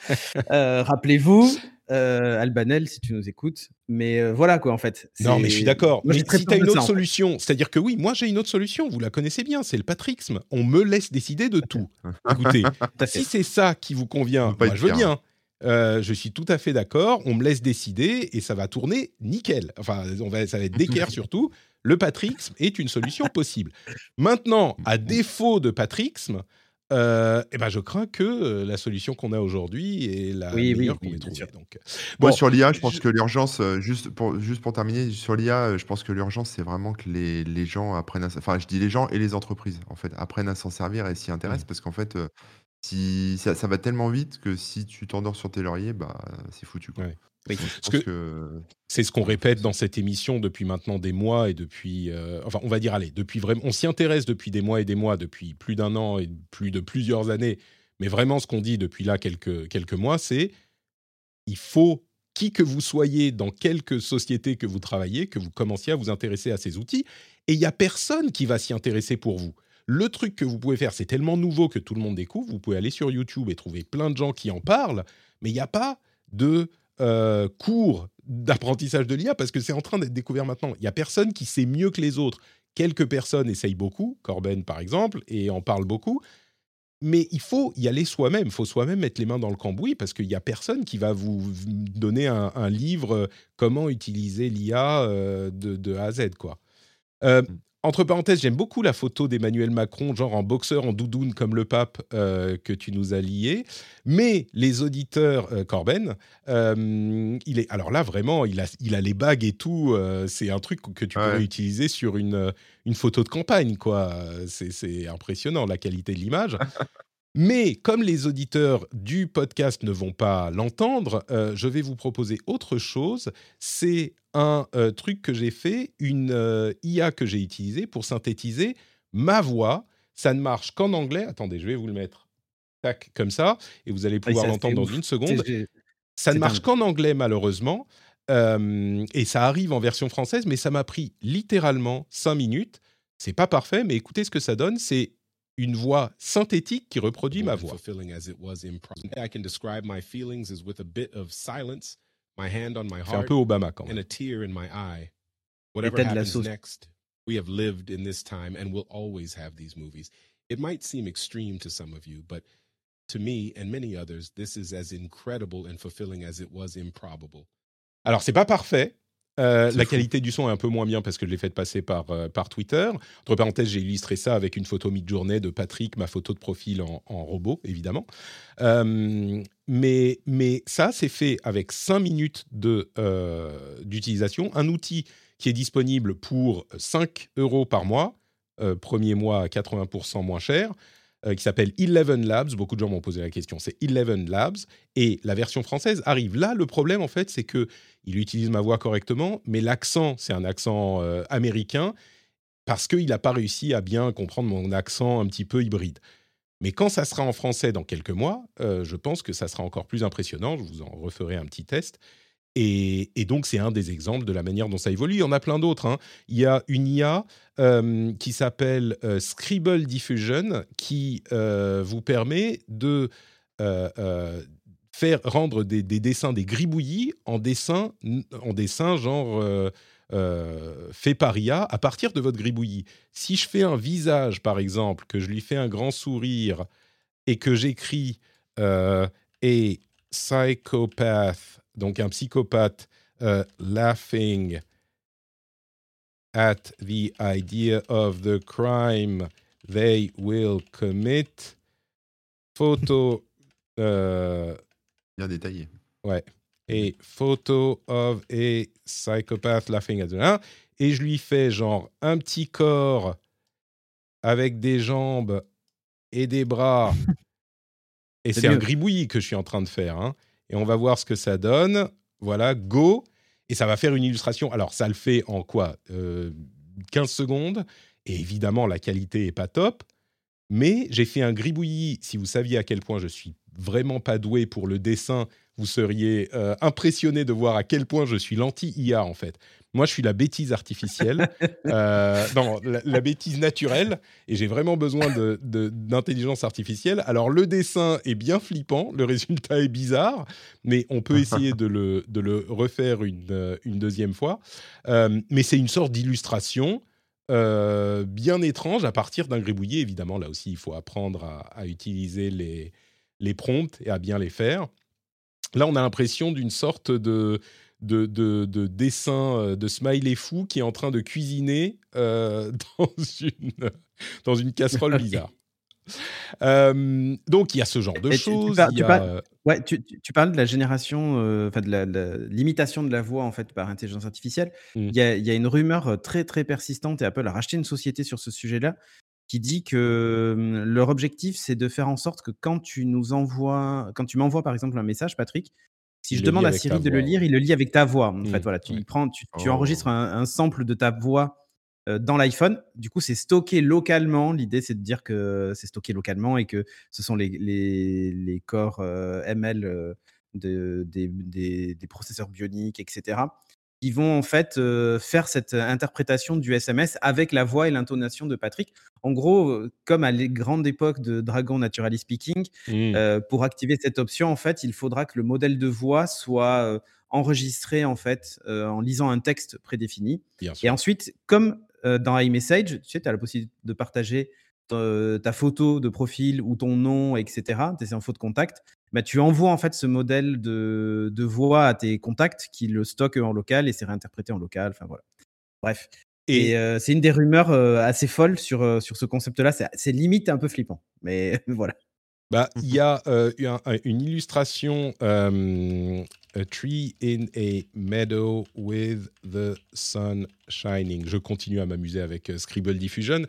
euh, rappelez-vous, euh, Albanel, si tu nous écoutes. Mais euh, voilà quoi, en fait. Non, mais je suis d'accord. Mais si tu as une autre solution, c'est-à-dire que oui, moi j'ai une autre solution, vous la connaissez bien, c'est le patrixme. On me laisse décider de tout. Écoutez, si c'est ça qui vous convient, moi je veux bien. Euh, je suis tout à fait d'accord. On me laisse décider et ça va tourner nickel. Enfin, on va, ça va être d'équerre surtout. Le patrixme est une solution possible. Maintenant, à défaut de patrixme, euh, eh ben je crains que euh, la solution qu'on a aujourd'hui est la meilleure qu'on ait trouvée. Donc, euh, bon, sur l'IA, je pense que l'urgence, juste pour, juste pour terminer, sur l'IA, je pense que l'urgence, c'est vraiment que les, les gens apprennent à, enfin, je dis les gens et les entreprises, en fait, apprennent à s'en servir et s'y intéressent, mmh. parce qu'en fait, si, ça, ça, va tellement vite que si tu t'endors sur tes lauriers, bah, c'est foutu. Quoi. C'est ce qu'on répète dans cette émission depuis maintenant des mois et depuis, euh, enfin, on va dire, allez, depuis vraiment, on s'y intéresse depuis des mois et des mois, depuis plus d'un an et plus de plusieurs années. Mais vraiment, ce qu'on dit depuis là quelques quelques mois, c'est il faut qui que vous soyez dans quelque société que vous travaillez, que vous commenciez à vous intéresser à ces outils. Et il y a personne qui va s'y intéresser pour vous. Le truc que vous pouvez faire, c'est tellement nouveau que tout le monde découvre. Vous pouvez aller sur YouTube et trouver plein de gens qui en parlent, mais il n'y a pas de euh, cours d'apprentissage de l'IA parce que c'est en train d'être découvert maintenant. Il n'y a personne qui sait mieux que les autres. Quelques personnes essayent beaucoup, Corben par exemple, et en parle beaucoup. Mais il faut y aller soi-même, il faut soi-même mettre les mains dans le cambouis parce qu'il n'y a personne qui va vous donner un, livre euh, comment utiliser l'IA euh, de, A à Z. Quoi. Mm entre parenthèses, j'aime beaucoup la photo d'Emmanuel Macron, genre en boxeur, en doudoune comme le pape euh, que tu nous as lié. Mais les auditeurs, euh, Corben, euh, il est alors là vraiment, il a, il a les bagues et tout. c'est un truc que tu pourrais utiliser sur une, une photo de campagne, quoi. C'est impressionnant la qualité de l'image. Mais comme les auditeurs du podcast ne vont pas l'entendre, euh, je vais vous proposer autre chose. C'est un euh, truc que j'ai fait, une euh, IA que j'ai utilisée pour synthétiser ma voix. Ça ne marche qu'en anglais. Attendez, je vais vous le mettre tac, comme ça, et vous allez pouvoir l'entendre dans une seconde. Ça ne marche qu'en anglais, malheureusement. et ça arrive en version française, mais ça m'a pris littéralement cinq minutes. C'est pas parfait, mais écoutez ce que ça donne. C'est une voix synthétique qui reproduit ma voix. C'est un peu Obama quand même. Whatever happens next, we have lived in this time and will always have these movies. It might seem extreme to some of you, but to me and many others, this is as incredible and fulfilling as it was improbable. Alors, c'est pas parfait, euh, la qualité du son est un peu moins bien parce que je l'ai fait passer par, euh, par Twitter. Entre parenthèses, j'ai illustré ça avec une photo mid-journée de Patrick, ma photo de profil en, robot, évidemment. Euh, mais, mais ça, c'est fait avec 5 minutes d'utilisation. un outil qui est disponible pour 5 euros par mois, premier mois à 80% moins cher. Euh, qui s'appelle Eleven Labs. Beaucoup de gens m'ont posé la question. C'est Eleven Labs et la version française arrive. Là, le problème en fait, c'est que il utilise ma voix correctement, mais l'accent, c'est un accent euh, américain parce qu'il n'a pas réussi à bien comprendre mon accent un petit peu hybride. Mais quand ça sera en français dans quelques mois, euh, je pense que ça sera encore plus impressionnant. Je vous en referai un petit test. Et, donc, c'est un des exemples de la manière dont ça évolue. Il y en a plein d'autres. Hein. Il y a une IA euh, qui s'appelle euh, Scribble Diffusion qui euh, vous permet de faire rendre des, dessins, des gribouillis en dessin, en dessin genre fait par IA à partir de votre gribouillis. Si je fais un visage, par exemple, que je lui fais un grand sourire et que j'écris et psychopath donc un psychopathe uh, laughing at the idea of the crime they will commit. Photo. Euh, Bien détaillé. Ouais. Et photo of a psychopath laughing at the. Et je lui fais genre un petit corps avec des jambes et des bras. et c'est un gribouillis que je suis en train de faire. Hein et on va voir ce que ça donne. Voilà, go. Et ça va faire une illustration. Alors, ça le fait en quoi 15 euh, secondes. Et évidemment, la qualité est pas top. Mais j'ai fait un gribouillis. Si vous saviez à quel point je suis vraiment pas doué pour le dessin, vous seriez euh, impressionné de voir à quel point je suis l'anti-IA en fait. Moi, je suis la bêtise artificielle, euh, non, la, bêtise naturelle, et j'ai vraiment besoin d'intelligence de, artificielle. Alors, le dessin est bien flippant, le résultat est bizarre, mais on peut essayer de le, de le refaire une, une deuxième fois. Euh, mais c'est une sorte d'illustration euh, bien étrange à partir d'un gribouillis. Évidemment, là aussi, il faut apprendre à, à utiliser les, les prompts et à bien les faire. Là, on a l'impression d'une sorte de de, de, dessin euh, de smiley fou qui est en train de cuisiner euh, dans, une, dans une casserole bizarre. Euh, donc il y a ce genre de choses. Tu, parles, ouais, tu, parles de la génération, enfin de la, l'imitation de la voix en fait par intelligence artificielle. Mmh. Il y, a, y, a, une rumeur très très persistante et Apple a racheté une société sur ce sujet-là qui dit que leur objectif c'est de faire en sorte que quand tu nous envoies, quand tu m'envoies par exemple un message, Patrick, si je demande à Siri de le lire, il le lit avec ta voix. En fait, mmh, voilà, tu, prends, tu, oh. enregistres un, sample de ta voix euh, dans l'iPhone. Du coup, c'est stocké localement. L'idée, c'est de dire que c'est stocké localement et que ce sont les, les, les corps euh, ML euh, de, des, des, des, processeurs bioniques, etc qui vont en fait euh, faire cette interprétation du SMS avec la voix et l'intonation de Patrick. En gros, euh, comme à les grandes époques de Dragon Naturally Speaking, mmh. euh, pour activer cette option, en fait, il faudra que le modèle de voix soit enregistré en fait en lisant un texte prédéfini. Et ensuite, comme dans iMessage, tu sais, tu as la possibilité de partager ta photo de profil ou ton nom, etc., tes infos de contact, bah, tu envoies en fait ce modèle de, de, voix à tes contacts qui le stockent en local et c'est réinterprété en local. Enfin voilà. Bref. Et, c'est une des rumeurs assez folles sur, sur ce concept-là. C'est limite un peu flippant, mais voilà. Bah, il y a une illustration A tree in a meadow with the sun shining. Je continue à m'amuser avec Scribble Diffusion.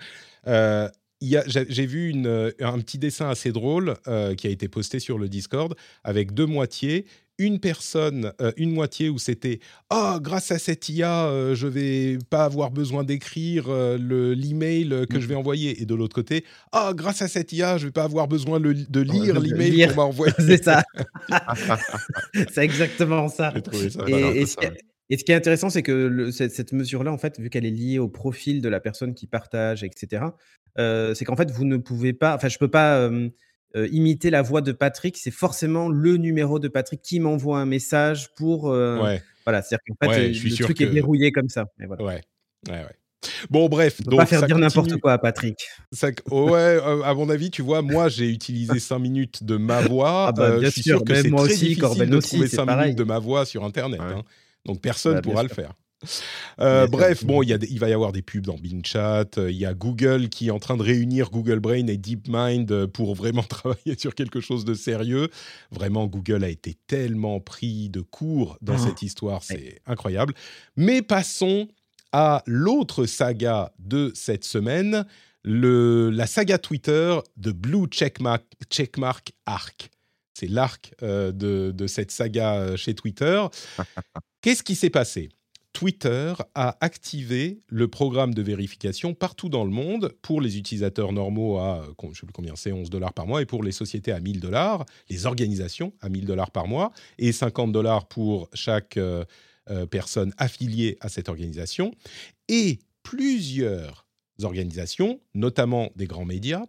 J'ai vu une, un petit dessin assez drôle qui a été posté sur le Discord avec deux moitiés une personne, euh, une moitié où c'était ah grâce à cette IA, euh, je vais pas avoir besoin d'écrire euh, le l'email que mm. je vais envoyer, et de l'autre côté ah grâce à cette IA, je vais pas avoir besoin de lire l'email qu'on m'a envoyé. C'est ça. c'est exactement ça. et, ce qui est intéressant, c'est que cette, mesure-là, en fait, vu qu'elle est liée au profil de la personne qui partage, etc., c'est qu'en fait, vous ne pouvez pas, enfin, je peux pas euh, imiter la voix de Patrick, c'est forcément le numéro de Patrick qui m'envoie un message pour. Euh, voilà, c'est-à-dire qu'en fait, le truc est verrouillé comme ça. Ouais, ouais, ouais. Bon, bref. donc, pas faire dire n'importe quoi à Patrick. Ça, ouais, euh, à mon avis, tu vois, moi, j'ai utilisé 5 minutes de ma voix. Ah bah, bien je suis sûr, que c'est très aussi, difficile de trouver 5 minutes de ma voix sur Internet. Hein. Donc, personne ne bah, pourra le faire. Euh, bref, bon, il, il va y avoir des pubs dans Bing Chat. Euh, il y a Google qui est en train de réunir Google Brain et DeepMind euh, pour vraiment travailler sur quelque chose de sérieux. Vraiment, Google a été tellement pris de court dans ah. cette histoire, c'est incroyable. Mais passons à l'autre saga de cette semaine, le, la saga Twitter de Blue Checkmark, Checkmark Arc. C'est l'arc de, de cette saga chez Twitter. Qu'est-ce qui s'est passé? Twitter a activé le programme de vérification partout dans le monde pour les utilisateurs normaux à, je ne sais plus combien c'est, 11 dollars par mois, et pour les sociétés à 1000 dollars, les organisations à 1000 dollars par mois, et 50 dollars pour chaque euh, euh, personne affiliée à cette organisation. Et plusieurs organisations, notamment des grands médias,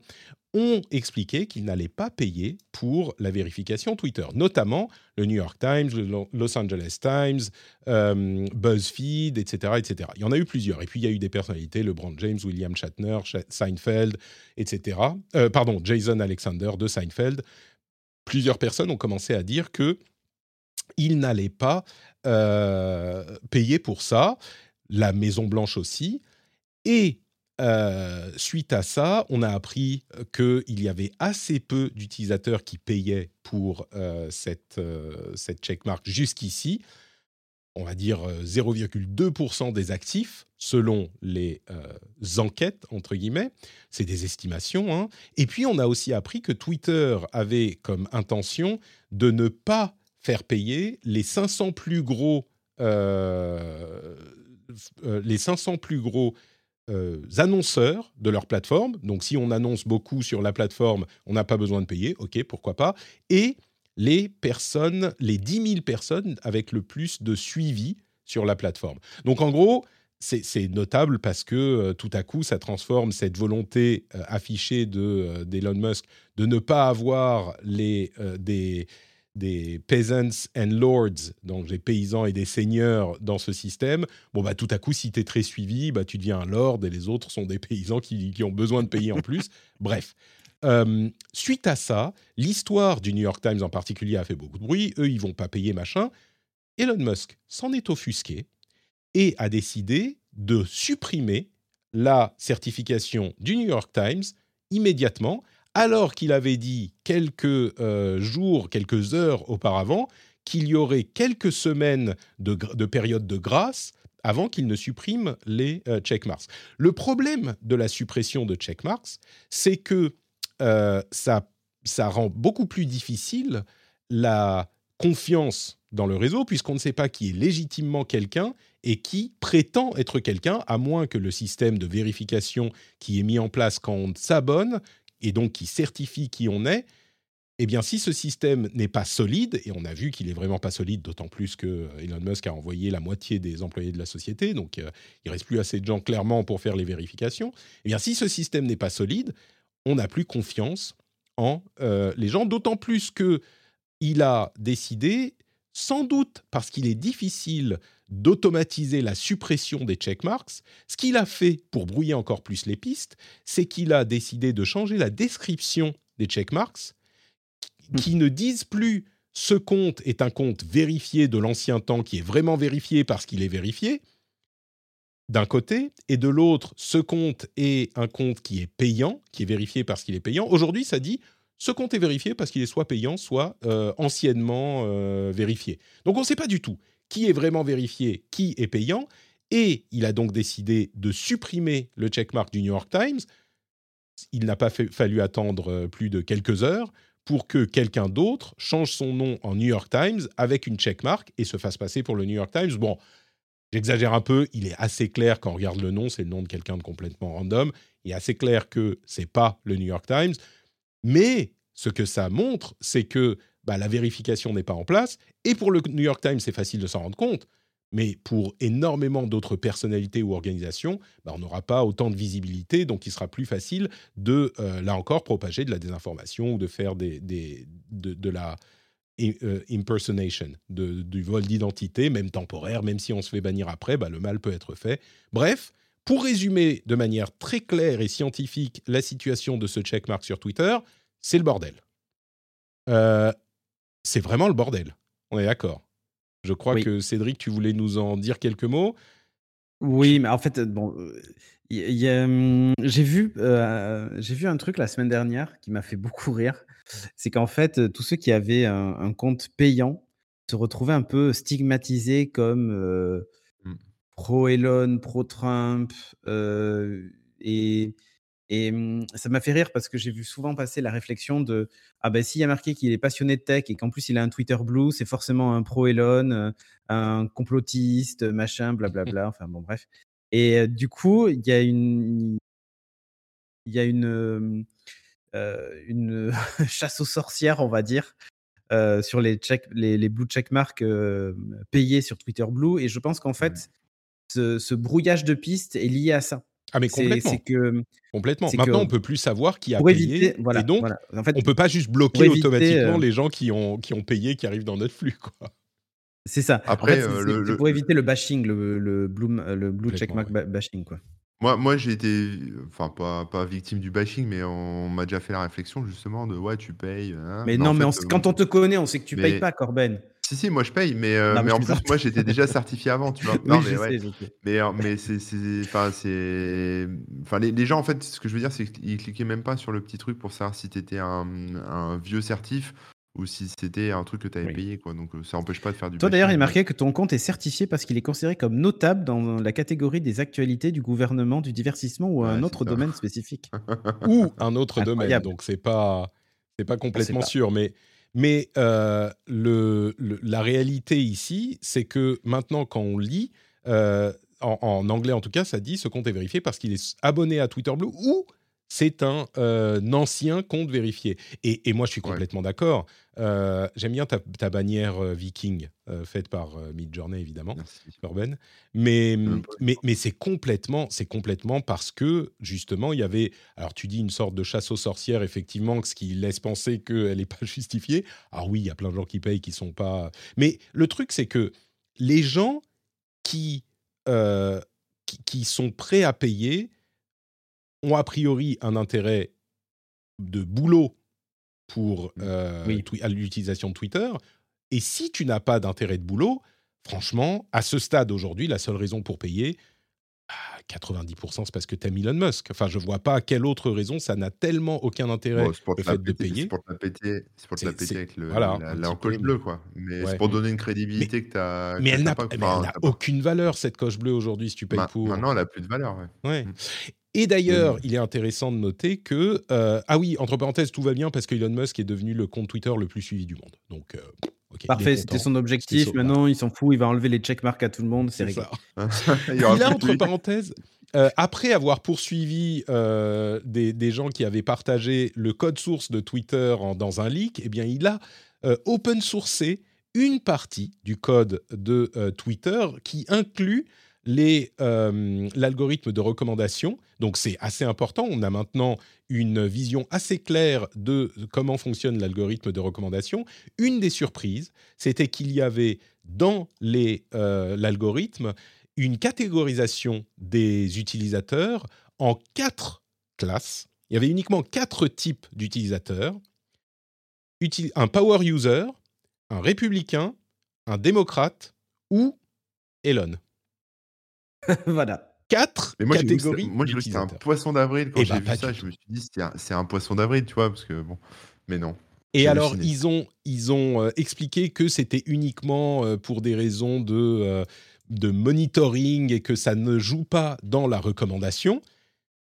ont expliqué qu'ils n'allaient pas payer pour la vérification Twitter, notamment le New York Times, le Los Angeles Times, euh, BuzzFeed, etc., etc. Il y en a eu plusieurs. Et puis il y a eu des personnalités, LeBron James, William Shatner, Seinfeld, etc. Euh, pardon, Jason Alexander de Seinfeld. Plusieurs personnes ont commencé à dire que ils n'allaient pas euh, payer pour ça. La Maison Blanche aussi. Et euh, suite à ça, on a appris qu'il y avait assez peu d'utilisateurs qui payaient pour euh, cette, euh, cette checkmark jusqu'ici. On va dire 0,2% des actifs, selon les enquêtes, entre guillemets. C'est des estimations. Hein. Et puis, on a aussi appris que Twitter avait comme intention de ne pas faire payer les 500 plus gros, les 500 plus gros euh, annonceurs de leur plateforme. Donc, si on annonce beaucoup sur la plateforme, on n'a pas besoin de payer. OK, pourquoi pas. Et les personnes, les 10 000 personnes avec le plus de suivi sur la plateforme. Donc, en gros, c'est notable parce que euh, tout à coup, ça transforme cette volonté euh, affichée d'Elon Musk de ne pas avoir les, des des peasants and lords, donc des paysans et des seigneurs dans ce système, bon bah tout à coup si tu es très suivi, bah tu deviens un lord et les autres sont des paysans qui, ont besoin de payer en plus. Bref. Euh, suite à ça, l'histoire du New York Times en particulier a fait beaucoup de bruit. Eux, ils vont pas payer machin. Elon Musk s'en est offusqué et a décidé de supprimer la certification du New York Times immédiatement alors qu'il avait dit quelques euh, jours, quelques heures auparavant, qu'il y aurait quelques semaines de, période de grâce avant qu'il ne supprime les euh, checkmarks. Le problème de la suppression de checkmarks, c'est que euh, ça, ça rend beaucoup plus difficile la confiance dans le réseau, puisqu'on ne sait pas qui est légitimement quelqu'un et qui prétend être quelqu'un, à moins que le système de vérification qui est mis en place quand on s'abonne et donc qui certifie qui on est, eh bien, si ce système n'est pas solide, et on a vu qu'il est vraiment pas solide, d'autant plus que euh, Elon Musk a envoyé la moitié des employés de la société, donc il euh, il reste plus assez de gens clairement pour faire les vérifications. Eh bien, si ce système n'est pas solide, on n'a plus confiance en euh, les gens, d'autant plus que il a décidé, sans doute parce qu'il est difficile d'automatiser la suppression des checkmarks, ce qu'il a fait pour brouiller encore plus les pistes, c'est qu'il a décidé de changer la description des checkmarks, qui ne disent plus ce compte est un compte vérifié de l'ancien temps qui est vraiment vérifié parce qu'il est vérifié, d'un côté, et de l'autre, ce compte est un compte qui est payant, qui est vérifié parce qu'il est payant. Aujourd'hui, ça dit ce compte est vérifié parce qu'il est soit payant, soit euh, anciennement euh, vérifié. Donc on ne sait pas du tout qui est vraiment vérifié, qui est payant. Et il a donc décidé de supprimer le checkmark du New York Times. il n'a pas fallu attendre plus de quelques heures pour que quelqu'un d'autre change son nom en New York Times avec une checkmark et se fasse passer pour le New York Times. Bon, j'exagère un peu, il est assez clair quand on regarde le nom, c'est le nom de quelqu'un de complètement random. Il est assez clair que c'est pas le New York Times, mais ce que ça montre, c'est que bah, la vérification n'est pas en place. Et pour le New York Times, c'est facile de s'en rendre compte. Mais pour énormément d'autres personnalités ou organisations, bah, on n'aura pas autant de visibilité, donc il sera plus facile de, euh, là encore, propager de la désinformation ou de faire de, la euh, impersonation, du vol d'identité, même temporaire, même si on se fait bannir après, bah, le mal peut être fait. Bref, pour résumer de manière très claire et scientifique la situation de ce checkmark sur Twitter, c'est le bordel. Euh, c'est vraiment le bordel. On est d'accord. Je crois que Cédric, tu voulais nous en dire quelques mots? Oui, mais en fait, euh, bon, hum, j'ai vu, euh, j'ai vu un truc la semaine dernière qui m'a fait beaucoup rire. C'est qu'en fait, euh, tous ceux qui avaient un, compte payant se retrouvaient un peu stigmatisés comme mmh. pro Elon, pro Trump, et et mmh, ça m'a fait rire parce que j'ai vu souvent passer la réflexion de ah ben s'il y a marqué qu'il est passionné de tech et qu'en plus il a un Twitter blue, c'est forcément un pro Elon, euh, un complotiste, machin, blablabla. enfin bon bref. Et du coup il y a une il y a une euh, une chasse aux sorcières, on va dire, euh, sur les check, les, les blue checkmarks payés sur Twitter Blue. Et je pense qu'en fait, ce, ce, brouillage de pistes est lié à ça. Ah mais complètement. que, complètement. Maintenant, on peut plus savoir qui a payé. et donc, En fait, on peut pas juste bloquer automatiquement euh les gens qui ont, qui ont payé, qui arrivent dans notre flux. Quoi. C'est ça. Après, euh, pour éviter le bashing, le, le blue, euh, le blue checkmark bashing. Quoi. Moi, moi j'ai été, enfin, pas, pas victime du bashing, mais on m'a déjà fait la réflexion justement de ouais, tu payes. Hein. Mais, non, mais quand on te connaît, on sait que tu payes pas, Corben. Si, si, moi je paye, mais, euh, mais, en plus, moi j'étais déjà certifié avant, tu vois. Non, mais ouais. Mais, euh, mais c'est. Enfin, c'est. Enfin, les, les, gens, en fait, ce que je veux dire, c'est qu'ils cliquaient même pas sur le petit truc pour savoir si tu étais un, un, vieux certif ou si c'était un truc que tu avais payé, quoi. Donc euh, ça n'empêche pas de faire du. Toi d'ailleurs, il est marqué que ton compte est certifié parce qu'il est considéré comme notable dans la catégorie des actualités du gouvernement, du divertissement ou un autre domaine spécifique. ou un autre domaine. Donc c'est pas. C'est pas complètement sûr, mais mais euh, le, la réalité ici, c'est que maintenant, quand on lit, euh, en, anglais en tout cas, ça dit ce compte est vérifié parce qu'il est abonné à Twitter Blue ou c'est un, euh, ancien compte vérifié. Et, moi, je suis complètement d'accord. Euh, j'aime bien ta, bannière euh, viking faite par Midjourney, évidemment, Corben. Mais, mais, mais c'est complètement, parce que, justement, il y avait... Alors, tu dis une sorte de chasse aux sorcières, effectivement, ce qui laisse penser qu'elle n'est pas justifiée. Alors oui, il y a plein de gens qui payent, qui sont pas... Mais le truc, c'est que les gens qui, qui sont prêts à payer ont a priori un intérêt de boulot pour mmh. euh, à l'utilisation de Twitter. Et si tu n'as pas d'intérêt de boulot, franchement, à ce stade aujourd'hui, la seule raison pour payer, 90%, c'est parce que tu aimes Elon Musk. Enfin, je vois pas quelle autre raison, ça n'a tellement aucun intérêt le fait de payer. C'est pour te la péter, c'est pour te la péter avec le, voilà, la, coche bleue, quoi. Mais c'est pour donner une crédibilité que tu as. Mais elle n'a aucune valeur, cette coche bleue aujourd'hui, si tu payes pour. Maintenant, elle n'a plus de valeur, ouais. Mmh. Et d'ailleurs, il est intéressant de noter que euh, ah oui, entre parenthèses, tout va bien parce que Elon Musk est devenu le compte Twitter le plus suivi du monde. Donc euh, Parfait, c'était son objectif. Maintenant, il s'en fout, il va enlever les checkmarks à tout le monde, c'est réglé. il, a entre parenthèses, euh, après avoir poursuivi des, des, gens qui avaient partagé le code source de Twitter en, dans un leak, eh bien, il a open sourcé une partie du code de Twitter qui inclut euh, l'algorithme de recommandation. Donc c'est assez important. On a maintenant une vision assez claire de comment fonctionne l'algorithme de recommandation. Une des surprises, c'était qu'il y avait dans euh, l'algorithme une catégorisation des utilisateurs en quatre classes. Il y avait uniquement quatre types d'utilisateurs. Un power user, un républicain, un démocrate ou Elon. voilà. Quatre moi, catégories. Moi, j'ai c'était un poisson d'avril. Quand eh j'ai ben, vu ça, je me suis dit, c'est un, poisson d'avril, tu vois, parce que bon. Mais non. Et alors, ils ont, ils ont euh, expliqué que c'était uniquement euh, pour des raisons de, euh, de monitoring et que ça ne joue pas dans la recommandation.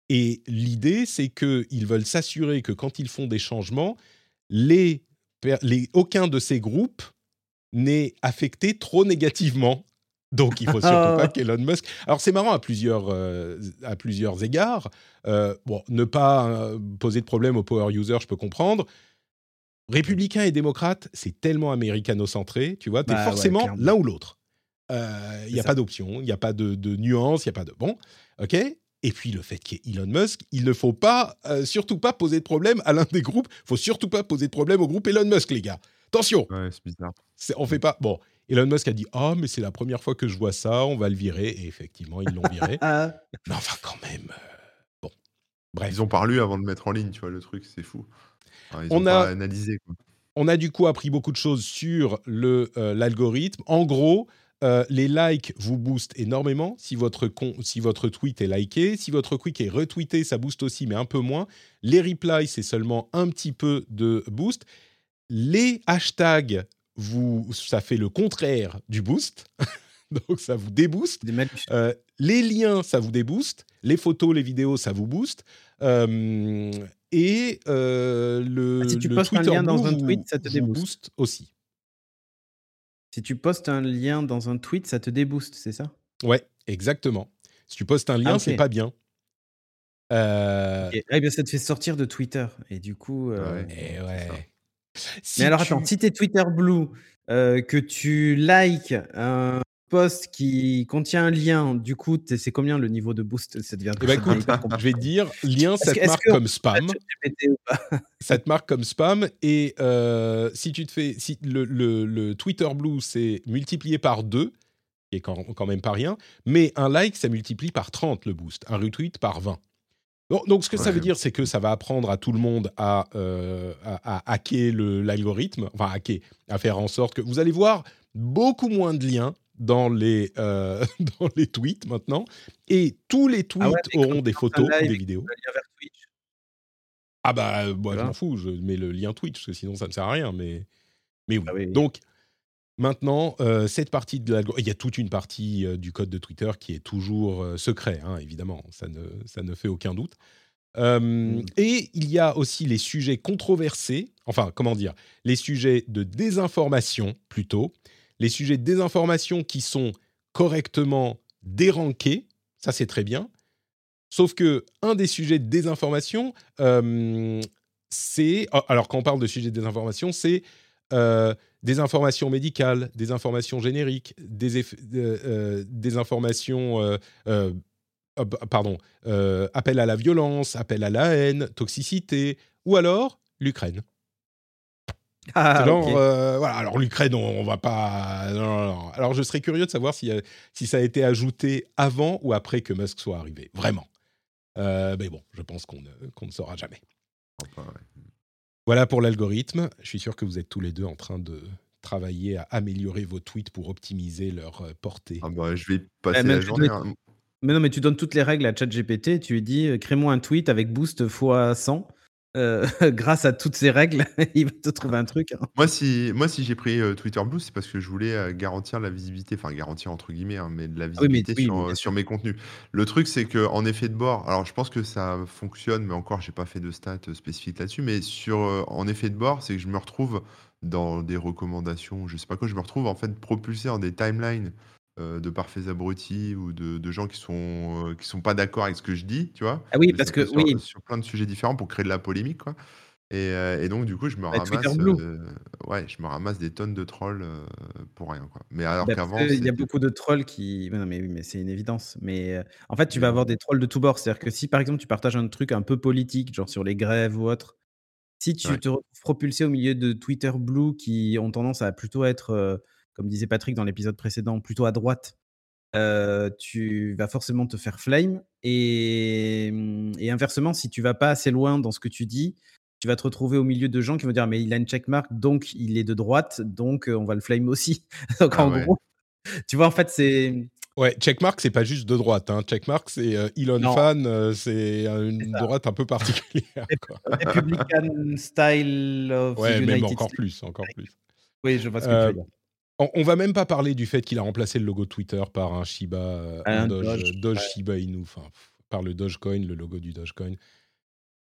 Et l'idée, c'est qu'ils veulent s'assurer que quand ils font des changements, les, les, aucun de ces groupes n'est affecté trop négativement. Donc, il faut surtout pas qu'Elon Musk. Alors, c'est marrant à plusieurs, euh, à plusieurs égards. Euh, bon, ne pas euh, poser de problème aux power users, je peux comprendre. Républicains et démocrates, c'est tellement américano-centré, tu vois, tu es bah forcément l'un ou l'autre. Il n'y a pas d'option, il n'y a pas de, de nuance, il n'y a pas de... Bon, ok et puis le fait qu'il y ait Elon Musk, il ne faut pas, surtout pas poser de problème à l'un des groupes. Il faut surtout pas poser de problème au groupe Elon Musk, les gars. Attention. Ouais, c'est bizarre. On fait pas. Bon, Elon Musk a dit Ah, mais c'est la première fois que je vois ça, on va le virer. Et effectivement, ils l'ont viré. Ah. mais enfin, quand même. bon, bref. Ils ont parlé avant de mettre en ligne, tu vois, le truc, c'est fou. ils on ont a analysé. On a du coup appris beaucoup de choses sur l'algorithme. en gros, euh, les likes vous boostent énormément si votre, si votre tweet est liké. Si votre tweet est retweeté, ça booste aussi, mais un peu moins. Les replies, c'est seulement un petit peu de boost. Les hashtags, vous, ça fait le contraire du boost. Donc ça vous débooste. Euh, les liens, ça vous débooste. Les photos, les vidéos, ça vous booste. Euh, et le, ah, si tu postes un lien dans un tweet, ça te débooste aussi. Si tu postes un lien dans un tweet, ça te débooste, c'est ça? Ouais, exactement. Si tu postes un lien, ah, c'est pas bien. Euh... Eh bien, ça te fait sortir de Twitter. Et du coup. Euh... ouais. Mais alors, attends, si tu es Twitter Blue, euh, que tu likes un post qui contient un lien, du coup, c'est combien le niveau de boost Ça devient eh ben, écoute, Je vais te dire, lien, ça te marque comme spam. ça te marque comme spam. Et euh, si tu te fais. Si le, le, Twitter Blue, c'est multiplié par 2, qui est quand, quand, même pas rien. Mais un like, ça multiplie par 30 le boost. Un retweet par 20. Donc, ce que ça veut dire, c'est que ça va apprendre à tout le monde à, euh, à, à hacker l'algorithme, enfin, hacker, à faire en sorte que vous allez voir beaucoup moins de liens dans les, euh, dans les tweets maintenant. Et tous les ah tweets auront des photos ou des vidéos. Ah bah, je m'en fous, je mets le lien Twitch, parce que sinon ça ne sert à rien. Mais, mais oui. Ah Donc, maintenant, euh, cette partie de l'algorithme, il y a toute une partie du code de Twitter qui est toujours secret, hein, évidemment, ça ne, ça ne fait aucun doute. Mmh. Et il y a aussi les sujets controversés, enfin, comment dire, les sujets de désinformation plutôt, les sujets de désinformation qui sont correctement dérankés, ça c'est très bien. Sauf que un des sujets de désinformation, euh, c'est oh, alors quand on parle de sujets de désinformation, c'est euh, des informations médicales, des informations génériques, des, euh, des informations, pardon, appel à la violence, appel à la haine, toxicité, ou alors l'Ukraine. Ah, euh, voilà. Alors l'Ukraine, on, va pas. Alors je serais curieux de savoir si, euh, si ça a été ajouté avant ou après que Musk soit arrivé. Vraiment. Euh, mais bon, je pense qu'on ne, ne saura jamais. Voilà pour l'algorithme. Je suis sûr que vous êtes tous les deux en train de travailler à améliorer vos tweets pour optimiser leur portée. Ah bah, je vais passer la journée. Hein. Mais non, mais tu donnes toutes les règles à ChatGPT. Tu lui dis crée-moi un tweet avec boost x 100 euh, grâce à toutes ces règles, il va te trouver un truc. Hein. Moi, si, moi, si j'ai pris euh, Twitter Blue, c'est parce que je voulais euh, garantir la visibilité, enfin garantir entre guillemets, hein, mais de la ah visibilité sur, sur mes contenus. Le truc, c'est que en effet de bord, alors je pense que ça fonctionne, mais encore, j'ai pas fait de stats spécifiques là-dessus, mais sur en effet de bord, c'est que je me retrouve dans des recommandations, je sais pas quoi, je me retrouve en fait propulsé dans des timelines euh, de parfaits abrutis ou de, gens qui sont euh, qui sont pas d'accord avec ce que je dis, tu vois. Ah oui, parce que sur, oui. sur plein de sujets différents pour créer de la polémique, quoi. Et, euh, donc du coup, je me bah, ramasse, ouais, je me ramasse des tonnes de trolls pour rien, quoi. Mais alors bah, qu'avant, il y a beaucoup de trolls qui, non, mais oui, mais c'est une évidence. Mais en fait, tu vas avoir des trolls de tous bords. C'est-à-dire que si par exemple tu partages un truc un peu politique, genre sur les grèves ou autre, si tu te retrouves propulsé au milieu de Twitter Blue qui ont tendance à plutôt être comme disait Patrick dans l'épisode précédent, plutôt à droite, tu vas forcément te faire flame. Et, inversement, si tu vas pas assez loin dans ce que tu dis, tu vas te retrouver au milieu de gens qui vont dire mais il a une checkmark, donc il est de droite, donc on va le flame aussi. donc en ah gros, tu vois, en fait, c'est. Ouais, checkmark, c'est pas juste de droite. Hein. Checkmark, c'est Elon fan, c'est une droite un peu particulière. Republican style of Ouais, même encore plus, encore plus. Oui, je vois ce que tu veux dire. On, va même pas parler du fait qu'il a remplacé le logo Twitter par un Shiba, un, Doge, Shiba Inu. Enfin, par le Dogecoin, le logo du Dogecoin.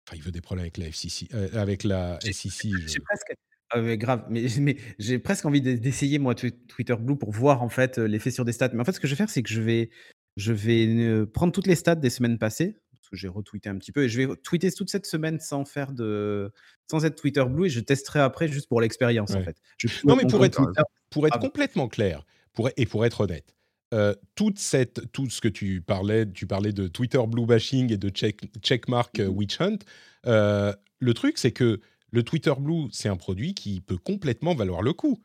Enfin, il veut des problèmes avec la FCC, euh, avec la SEC. Presque, ah grave, mais, mais j'ai presque envie d'essayer moi Twitter Blue pour voir en fait l'effet sur des stats. Mais en fait, ce que je vais faire, c'est que je vais, je vais prendre toutes les stats des semaines passées parce que j'ai retweeté un petit peu et je vais tweeter toute cette semaine sans faire de, sans être Twitter Blue et je testerai après juste pour l'expérience en fait. non, mais pour être, pour être complètement clair, pour, et pour être honnête, euh, toute cette, tout ce que tu parlais, tu parlais de Twitter blue bashing et de check, checkmark euh, witch hunt. Euh, le truc, c'est que le Twitter blue, c'est un produit qui peut complètement valoir le coup.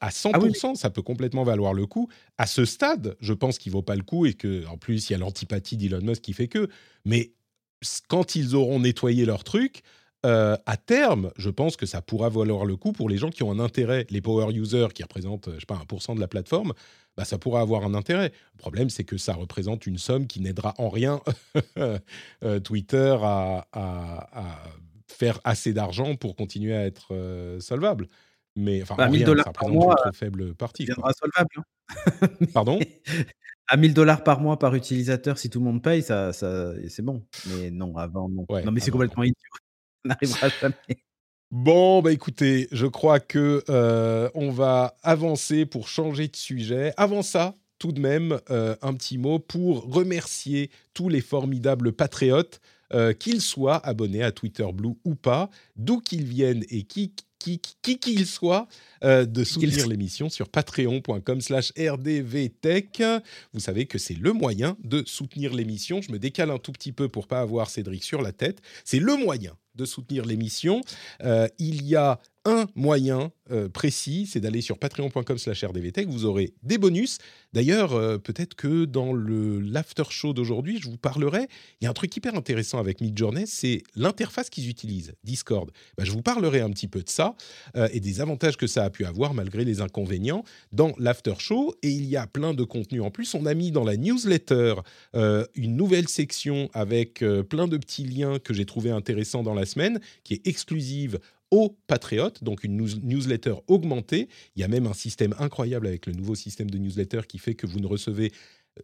à 100%, ah ça peut complètement valoir le coup. À ce stade, je pense qu'il vaut pas le coup et que, en plus, il y a l'antipathie d'Elon Musk qui fait que. Mais quand ils auront nettoyé leur truc, à terme, je pense que ça pourra valoir le coup pour les gens qui ont un intérêt, les power users qui représentent, je sais pas, 1% de la plateforme, bah, ça pourra avoir un intérêt. Le problème, c'est que ça représente une somme qui n'aidera en rien euh, Twitter à, faire assez d'argent pour continuer à être euh, solvable. Mais enfin, bah, 1000 dollars ça représente mois, une faible partie. Deviendra solvable. Hein. Pardon? À 1000 dollars par mois par utilisateur, si tout le monde paye, ça, ça c'est bon. Mais non, avant, non. non, mais c'est complètement idiot. On n'arrivera jamais. Bon, bah écoutez, je crois que euh, on va avancer pour changer de sujet. Avant ça, tout de même, euh, un petit mot pour remercier tous les formidables patriotes, euh, qu'ils soient abonnés à Twitter Blue ou pas, d'où qu'ils viennent et qui qui qu'ils soient, de soutenir l'émission sur patreon.com slash rdvtech. Vous savez que c'est le moyen de soutenir l'émission. Je me décale un tout petit peu pour pas avoir Cédric sur la tête. C'est le moyen de soutenir l'émission, euh, il y a un moyen euh, précis, c'est d'aller sur patreon.com/rdvtech. Vous aurez des bonus. D'ailleurs, euh, peut-être que dans l'after show d'aujourd'hui, je vous parlerai. Il y a un truc hyper intéressant avec Midjourney, c'est l'interface qu'ils utilisent, Discord. Bah, je vous parlerai un petit peu de ça et des avantages que ça a pu avoir malgré les inconvénients dans l'after show. Et il y a plein de contenus en plus. On a mis dans la newsletter une nouvelle section avec plein de petits liens que j'ai trouvé intéressants dans la semaine, qui est exclusive aux patriotes, donc une newsletter augmentée. Il y a même un système incroyable avec le nouveau système de newsletter qui fait que vous ne recevez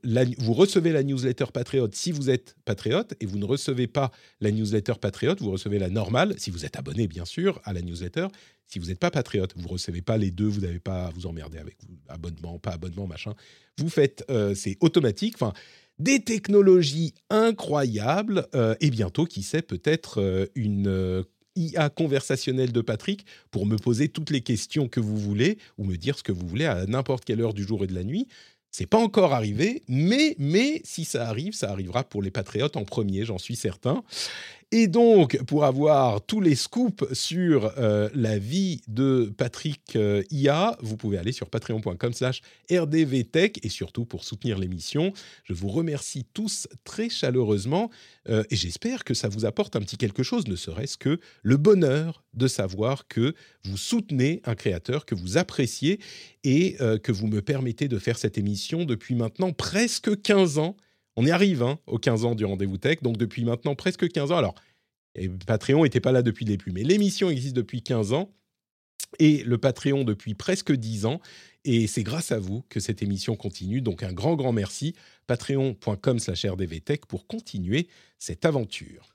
la, vous recevez la newsletter patriote si vous êtes patriote et vous ne recevez pas la newsletter patriote, vous recevez la normale si vous êtes abonné bien sûr à la newsletter. Si vous n'êtes pas patriote, vous recevez pas les deux, vous n'avez pas à vous emmerder avec abonnement, pas abonnement, machin. Vous faites, euh, c'est automatique. Enfin, des technologies incroyables euh, et bientôt, qui sait, peut-être euh, une IA conversationnelle de Patrick pour me poser toutes les questions que vous voulez ou me dire ce que vous voulez à n'importe quelle heure du jour et de la nuit. C'est pas encore arrivé, mais, mais si ça arrive, ça arrivera pour les patriotes en premier, j'en suis certain. Et donc, pour avoir tous les scoops sur euh, la vie de Patrick euh, IA, vous pouvez aller sur patreon.com slash rdvtech et surtout pour soutenir l'émission. Je vous remercie tous très chaleureusement euh, et j'espère que ça vous apporte un petit quelque chose, ne serait-ce que le bonheur de savoir que vous soutenez un créateur que vous appréciez et que vous me permettez de faire cette émission depuis maintenant presque 15 ans on y arrive hein, aux 15 ans du rendez-vous tech, donc depuis maintenant presque 15 ans. Alors, Patreon n'était pas là depuis le début, mais l'émission existe depuis 15 ans et le Patreon depuis presque 10 ans. Et c'est grâce à vous que cette émission continue. Donc un grand, grand merci. Patreon.com slash rdvtech pour continuer cette aventure.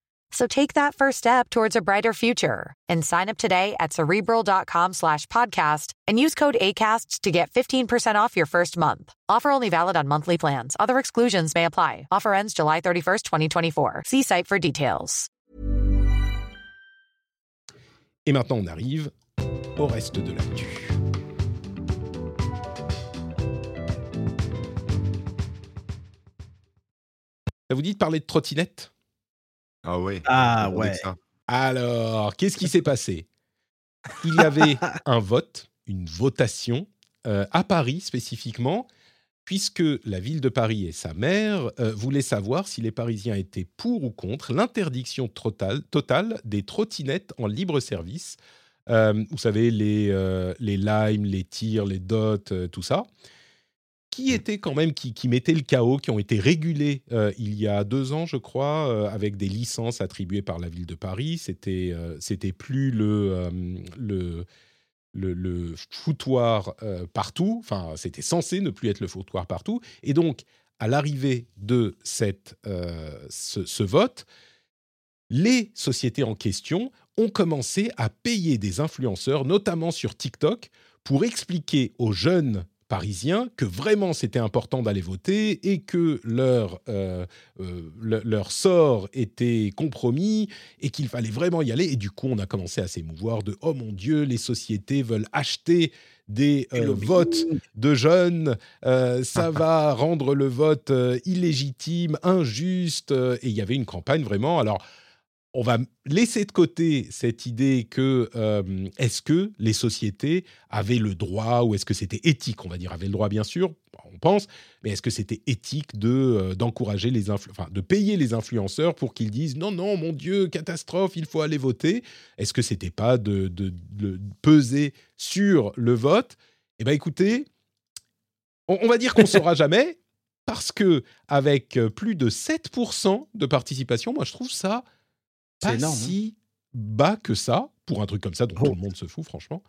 So take that first step towards a brighter future and sign up today at cerebral.com slash podcast and use code ACasts to get 15% off your first month. Offer only valid on monthly plans. Other exclusions may apply. Offer ends July 31st, 2024. See site for details. Et maintenant, on arrive au reste de l'actu. Ça vous dit de parler de trottinette Ah ouais. Ah ouais. Alors, qu'est-ce qui s'est passé? Il y avait un vote, une votation euh, à Paris spécifiquement, puisque la ville de Paris et sa maire euh, voulaient savoir si les Parisiens étaient pour ou contre l'interdiction totale, des trottinettes en libre service. Euh, vous savez, les, les limes, les tirs, les dots, tout ça qui étaient quand même, qui, mettaient le chaos, qui ont été régulés euh, il y a deux ans, je crois, euh, avec des licences attribuées par la ville de Paris. C'était, euh, c'était plus le, le, le, foutoir partout. Enfin, c'était censé ne plus être le foutoir partout. Et donc, à l'arrivée de cette, ce, ce vote, les sociétés en question ont commencé à payer des influenceurs, notamment sur TikTok, pour expliquer aux jeunes parisiens que vraiment c'était important d'aller voter et que leur, euh, euh, leur sort était compromis et qu'il fallait vraiment y aller. Et du coup, on a commencé à s'émouvoir de ⁇ Oh mon Dieu, les sociétés veulent acheter des euh, votes de jeunes, ça va rendre le vote illégitime, injuste. et il y avait une campagne vraiment. Alors, on va laisser de côté cette idée que euh, est-ce que les sociétés avaient le droit ou est-ce que c'était éthique, on va dire, avaient le droit bien sûr, on pense, mais est-ce que c'était éthique de euh, d'encourager les enfin, de payer les influenceurs pour qu'ils disent non non mon Dieu catastrophe il faut aller voter? Est-ce que c'était pas de, de, peser sur le vote? Eh ben écoutez, on, on va dire qu'on saura jamais parce que avec euh, plus de 7% de participation, moi je trouve ça pas énorme, hein. si bas que ça pour un truc comme ça dont tout oh. le monde se fout, franchement.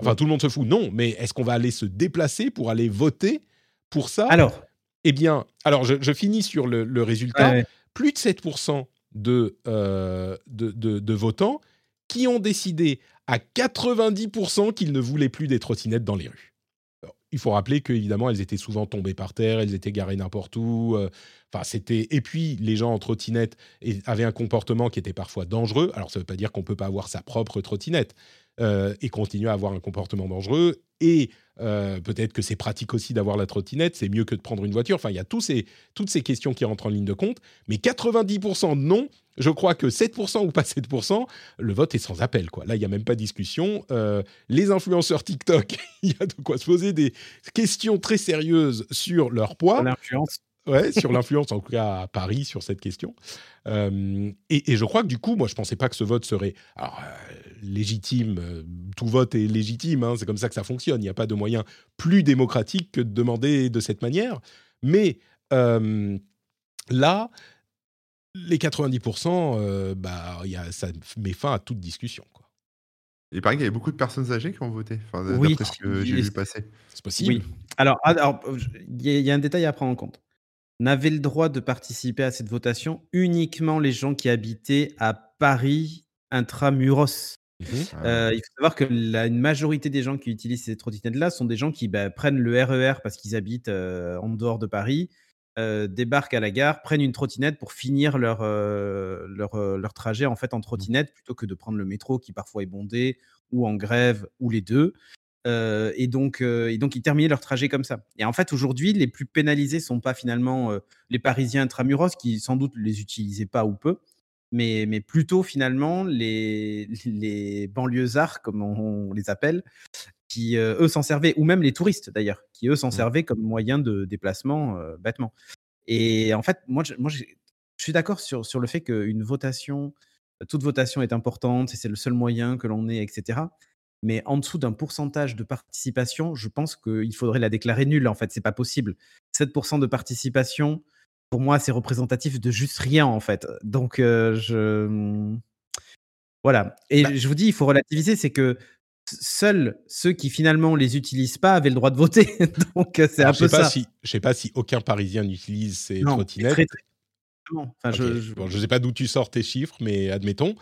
Enfin, tout le monde se fout, non, mais est-ce qu'on va aller se déplacer pour aller voter pour ça? Alors Eh bien, alors je, finis sur le, résultat. Plus de 7% euh, de, de, de, votants qui ont décidé à 90% qu'ils ne voulaient plus des trottinettes dans les rues. Il faut rappeler qu'évidemment, elles étaient souvent tombées par terre, elles étaient garées n'importe où. Euh, Enfin, c'était et puis les gens en trottinette avaient un comportement qui était parfois dangereux. Alors ça ne veut pas dire qu'on peut pas avoir sa propre trottinette euh, et continuer à avoir un comportement dangereux. Et euh, peut-être que c'est pratique aussi d'avoir la trottinette, c'est mieux que de prendre une voiture. Enfin, il y a tous ces, toutes ces questions qui rentrent en ligne de compte. Mais 90% non. Je crois que 7% ou pas 7%, le vote est sans appel. Quoi. Là, il n'y a même pas de discussion. Euh, les influenceurs TikTok, il y a de quoi se poser des questions très sérieuses sur leur poids. L'influence ouais, sur l'influence, en tout cas à Paris, sur cette question. Euh, et, je crois que du coup, moi, je pensais pas que ce vote serait alors, euh, légitime. Euh, tout vote est légitime, hein, c'est comme ça que ça fonctionne. Il n'y a pas de moyen plus démocratique que de demander de cette manière. Mais là, les 90%, bah, y a, ça met fin à toute discussion. Quoi. Il paraît qu'il y avait beaucoup de personnes âgées qui ont voté, enfin, oui, d'après ce que j'ai vu passer. C'est possible. Oui. Alors, alors, il y, a un détail à prendre en compte n'avaient le droit de participer à cette votation uniquement les gens qui habitaient à Paris intramuros. Mmh euh, il faut savoir que la, une majorité des gens qui utilisent ces trottinettes-là sont des gens qui bah, prennent le RER e parce qu'ils habitent euh, en dehors de Paris, euh, débarquent à la gare, prennent une trottinette pour finir leur, leur, leur, trajet en fait en mmh. trottinette plutôt que de prendre le métro qui parfois est bondé ou en grève ou les deux et, donc, et donc, ils terminaient leur trajet comme ça. Et en fait, aujourd'hui, les plus pénalisés sont pas finalement les Parisiens intramuros, qui sans doute les utilisaient pas ou peu, mais, mais plutôt finalement les, les banlieusards, comme on, les appelle, qui eux s'en servaient, ou même les touristes d'ailleurs, qui eux s'en mmh. servaient comme moyen de déplacement bêtement. Et en fait, moi, je, moi, je suis d'accord sur, sur le fait qu'une votation, toute votation est importante, et c'est le seul moyen que l'on ait, etc mais en dessous d'un pourcentage de participation, je pense qu'il faudrait la déclarer nulle. En fait, c'est pas possible. 7% de participation, pour moi, c'est représentatif de juste rien, en fait. Donc, je. Mmh, voilà. Et bah je vous dis, il faut relativiser, c'est que seuls ceux qui finalement les utilisent pas avaient le droit de voter. Donc, c'est un peu ça. Si, je sais pas si aucun Parisien n'utilise ces trottinettes. Je ne sais pas d'où tu sors tes chiffres, mais admettons.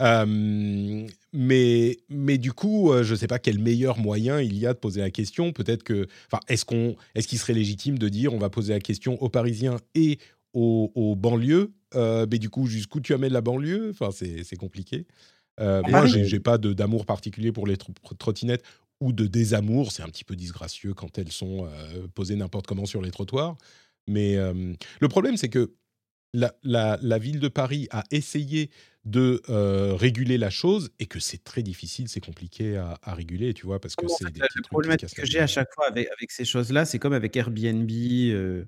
Euh, mais, mais du coup, euh, je ne sais pas quel meilleur moyen il y a de poser la question. Peut-être que, enfin, est-ce qu'on, est-ce qu'il serait légitime de dire on va poser la question aux Parisiens et aux, banlieues euh, Mais du coup, jusqu'où tu amènes la banlieue? Enfin, c'est compliqué. moi, j'ai pas d'amour particulier pour les trottinettes ou de désamour. C'est un petit peu disgracieux quand elles sont posées n'importe comment sur les trottoirs. Mais le problème, c'est que la, ville de Paris a essayé de euh, réguler la chose et que c'est très difficile, c'est compliqué à, réguler, tu vois, parce que c'est Le problème que j'ai à chaque fois avec, ces choses-là, c'est comme avec Airbnb, euh,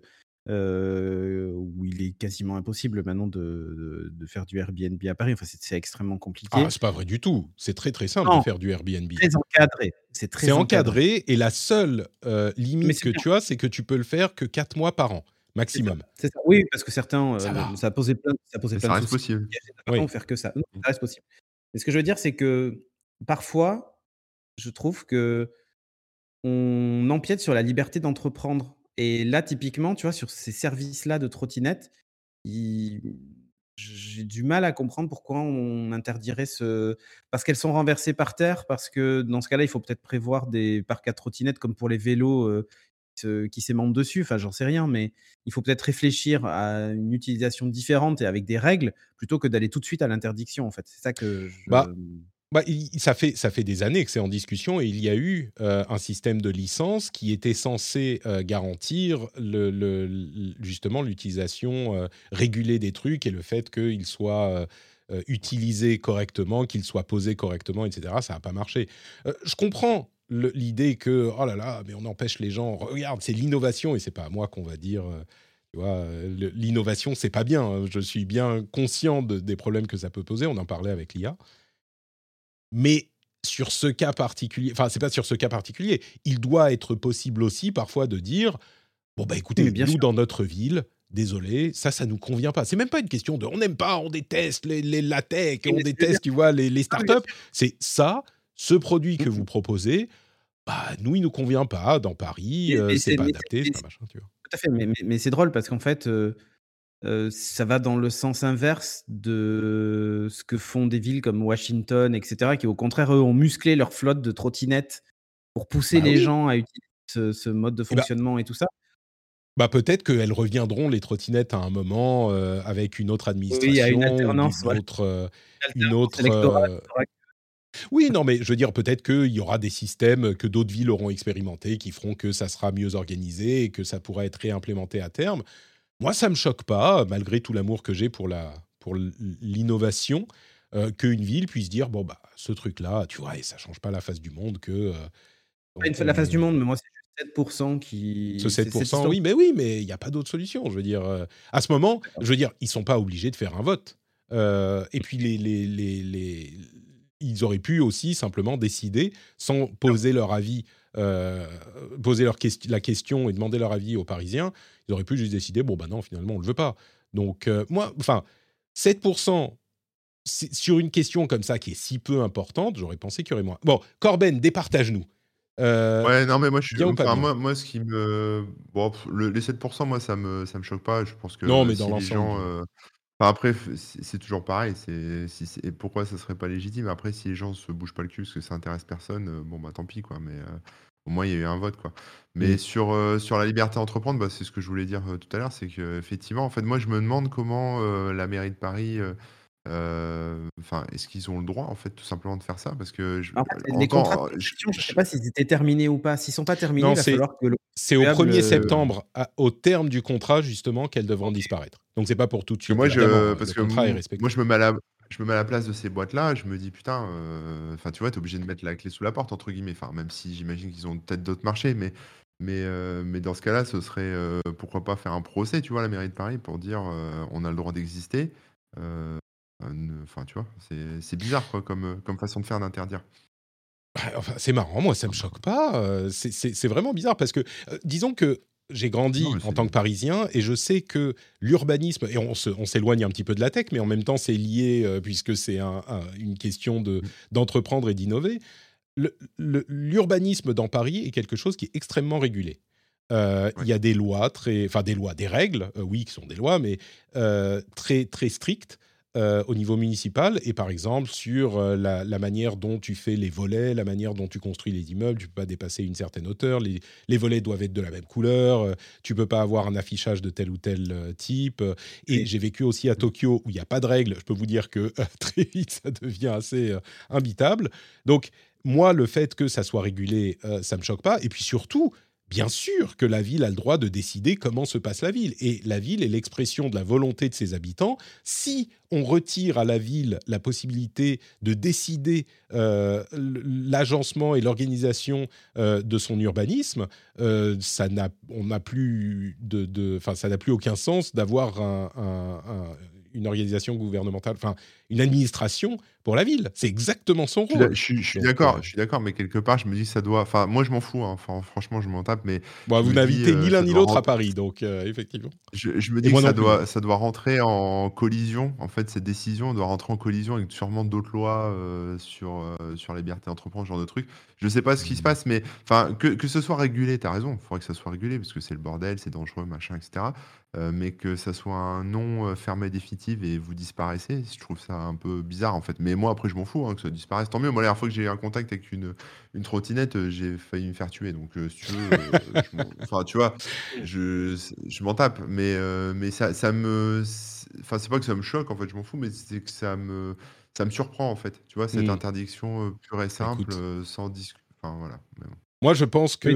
euh, où il est quasiment impossible maintenant de, faire du Airbnb à Paris. Enfin, c'est extrêmement compliqué. Ah, c'est pas vrai du tout. C'est très très simple de faire du Airbnb. Très encadré. C'est très encadré. et la seule limite que tu as, c'est que tu peux le faire que 4 mois par an maximum. Ça. Oui, parce que certains, ça, euh, ça posait plein, ça posait plein ça reste possible. Oui. faire que ça. ça reste possible. Mais ce que je veux dire, c'est que parfois, je trouve que on empiète sur la liberté d'entreprendre. Et là, typiquement, tu vois, sur ces services-là de trottinette, j'ai du mal à comprendre pourquoi on interdirait ce. Parce qu'elles sont renversées par terre, parce que dans ce cas-là, il faut peut-être prévoir des parcs à trottinettes comme pour les vélos. Euh, qui s'émendent dessus, enfin j'en sais rien, mais il faut peut-être réfléchir à une utilisation différente et avec des règles plutôt que d'aller tout de suite à l'interdiction en fait. C'est ça que je... bah, bah ça, fait, ça fait des années que c'est en discussion et il y a eu un système de licence qui était censé garantir le, justement l'utilisation régulée des trucs et le fait qu'ils soient utilisés correctement, qu'ils soient posés correctement, etc. Ça n'a pas marché. je comprends l'idée que oh là là, mais on empêche les gens. Regarde, c'est l'innovation et c'est pas à moi qu'on va dire. Euh, tu vois, euh, l'innovation c'est pas bien. Hein. Je suis bien conscient des problèmes que ça peut poser. On en parlait avec l'IA, mais sur ce cas particulier, enfin c'est pas sur ce cas particulier. Il doit être possible aussi parfois de dire bon bah écoutez, bien nous dans notre ville. Désolé, ça, ça nous convient pas. C'est même pas une question de on n'aime pas, on déteste les, les la tech, on déteste, tu vois, les, les startups. C'est ça, ce produit que mmh vous proposez, bah, nous, il nous convient pas dans Paris, euh, c'est pas adapté, c'est pas machin, tu vois. Tout à fait, mais, c'est drôle parce qu'en fait, euh, euh, ça va dans le sens inverse de ce que font des villes comme Washington, etc., qui au contraire, eux, ont musclé leur flotte de trottinettes pour pousser bah les gens à utiliser ce, mode de bah fonctionnement et tout ça. Bah peut-être qu'elles reviendront les trottinettes à un moment avec une autre administration, oui, une alternance, une autre, une autre oui, non, mais je veux dire, peut-être qu'il y aura des systèmes que d'autres villes auront expérimentés qui feront que ça sera mieux organisé et que ça pourra être réimplémenté à terme. Moi, ça me choque pas, malgré tout l'amour que j'ai pour la pour l'innovation, euh, qu'une ville puisse dire bon bah ce truc-là, tu vois, et ça change pas la face du monde que. Euh, la face du monde, mais moi c'est juste 7% qui. Ce 7%, oui, mais oui, mais il n'y a pas d'autre solution. Je veux dire, euh, à ce moment, je veux dire, ils sont pas obligés de faire un vote. et puis les, les, les, ils auraient pu aussi simplement décider, sans poser leur avis, euh, poser leur la question et demander leur avis aux Parisiens, ils auraient pu juste décider, bon, ben non, finalement, on ne le veut pas. Donc, euh, moi, enfin, 7% sur une question comme ça qui est si peu importante, j'aurais pensé qu'il y aurait moins. Bon, Corben, départage-nous. Euh, ouais, non, mais moi, je suis. moi, moi, ce qui me. Bon, les 7%, moi, ça me, ça me choque pas. Je pense que. Non, mais dans l'ensemble après, c'est toujours pareil, c'est si et pourquoi ça serait pas légitime? Après, si les gens se bougent pas le cul parce que ça intéresse personne, euh, bon, bah, tant pis, quoi, mais euh, au moins, il y a eu un vote, quoi. Mais sur, euh, sur la liberté d'entreprendre, bah, c'est ce que je voulais dire, tout à l'heure, c'est qu'effectivement, en fait, moi, je me demande comment, la mairie de Paris, enfin, est-ce qu'ils ont le droit, en fait, tout simplement de faire ça? Parce que je En fait, les contrats je sais pas s'ils étaient terminés ou pas. S'ils sont pas terminés, il va falloir que c'est au 1er septembre, au terme du contrat, justement, qu'elles devront disparaître. Donc, c'est pas pour tout de suite. Moi, je, parce que moi, je me mets à la, je me mets à la place de ces boîtes-là. Je me dis, putain, euh, enfin, tu vois, tu es obligé de mettre la clé sous la porte, entre guillemets. Enfin, même si j'imagine qu'ils ont peut-être d'autres marchés, mais, mais, euh, mais dans ce cas-là, ce serait euh, pourquoi pas faire un procès, tu vois, à la mairie de Paris pour dire, on a le droit d'exister. Enfin, tu vois, c'est bizarre, quoi, comme, comme façon de faire d'interdire. Bah, enfin, c'est marrant, moi ça me choque pas. C'est vraiment bizarre parce que, disons que j'ai grandi en tant que Parisien et je sais que l'urbanisme, et on s'éloigne un petit peu de la tech, mais en même temps c'est lié euh, puisque c'est une question mmh. d'entreprendre et d'innover. L'urbanisme dans Paris est quelque chose qui est extrêmement régulé. Euh, il y a des lois, très, enfin des lois, des règles, euh, oui, qui sont des lois, mais très, très strictes. Euh, au niveau municipal et par exemple sur euh, la, manière dont tu fais les volets, la manière dont tu construis les immeubles. Tu peux pas dépasser une certaine hauteur. Les, les volets doivent être de la même couleur. Euh, tu peux pas avoir un affichage de tel ou tel type. Et j'ai vécu aussi à Tokyo où il n'y a pas de règles. Je peux vous dire que très vite ça devient assez imbitable. Donc moi, le fait que ça soit régulé, ça me choque pas. Et puis surtout, Bien sûr que la ville a le droit de décider comment se passe la ville. Et la ville est l'expression de la volonté de ses habitants. Si on retire à la ville la possibilité de décider euh, l'agencement et l'organisation euh, de son urbanisme, euh, ça n'a, on n'a plus de, ça n'a plus aucun sens d'avoir une organisation gouvernementale, enfin une administration pour la ville. C'est exactement son rôle. Je, suis d'accord, euh, je suis d'accord, mais quelque part, je me dis que ça doit. Enfin, moi, je m'en fous. Hein. Enfin, franchement, je m'en tape, mais. Bon, vous n'invitez ni euh, l'un ni l'autre à Paris, donc euh, effectivement. Je, me dis que ça doit, ça doit rentrer en collision. En fait, cette décision doit rentrer en collision avec sûrement d'autres lois sur sur la liberté d'entreprendre, ce genre de trucs. Je ne sais pas ce qui se mmh. passe, mais enfin, que, que ce soit régulé, tu as raison. Il faudrait que ça soit régulé parce que c'est le bordel, c'est dangereux, machin, etc. mais que ça soit un nom fermé définitif et vous disparaissez, je trouve ça un peu bizarre en fait. Mais moi, après, je m'en fous hein, que ça disparaisse. Tant mieux. Moi, la dernière fois que j'ai eu un contact avec une, une trottinette, euh, j'ai failli me faire tuer. Donc, euh, si tu veux, euh, enfin, tu vois, je, je m'en tape. Mais, mais ça, ça me. Enfin, c'est pas que ça me choque en fait, je m'en fous, mais c'est que ça me, ça me surprend en fait. Tu vois, cette mmh. interdiction pure et simple, sans disque. Enfin, voilà. Moi, je pense que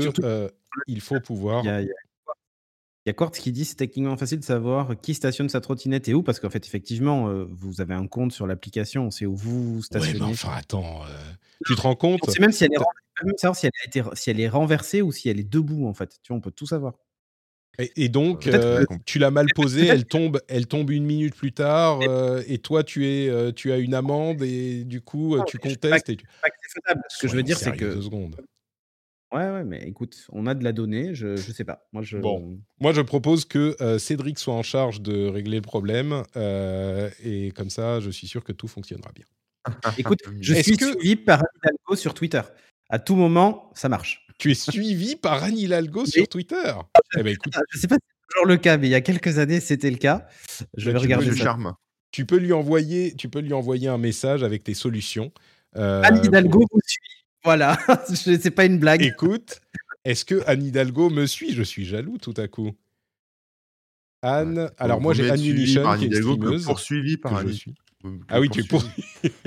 il faut pouvoir. Il y a Quartz qui dit c'est techniquement facile de savoir qui stationne sa trottinette et où, parce qu'en fait, effectivement, euh, vous avez un compte sur l'application, on sait où vous stationnez. Ouais, enfin, attends, euh, tu te rends compte? On sait même si elle, est même savoir si elle, a été, si elle est renversée ou si elle est debout, en fait. Tu vois, on peut tout savoir. Et, donc, euh, tu l'as mal posée, elle tombe, elle tombe une minute plus tard, et toi, tu, es, tu as une amende, et du coup, tu contestes. Et tu... Ce que je veux dire, c'est que. Secondes. Ouais, ouais, mais écoute, on a de la donnée, je, je sais pas. Moi, je... Bon, moi je propose que euh, Cédric soit en charge de régler le problème, euh, et comme ça, je suis sûr que tout fonctionnera bien. Écoute, je suis suivi par Anne Hidalgo sur Twitter. À tout moment, ça marche. Tu es suivi par Anne Hidalgo sur Twitter? eh ben, écoute... Je sais pas si c'est toujours le cas, mais il y a quelques années, c'était le cas. Je vais regarder le charme. Tu peux lui envoyer, tu peux lui envoyer un message avec tes solutions. Euh, Anne Hidalgo vous suit. Voilà, c'est pas une blague. Écoute, est-ce que Anne Hidalgo me suit? Je suis jaloux tout à coup. Anne, alors moi j'ai Anne Munition qui est streameuse. Poursuivi par Anne. Ah oui, tu es pour.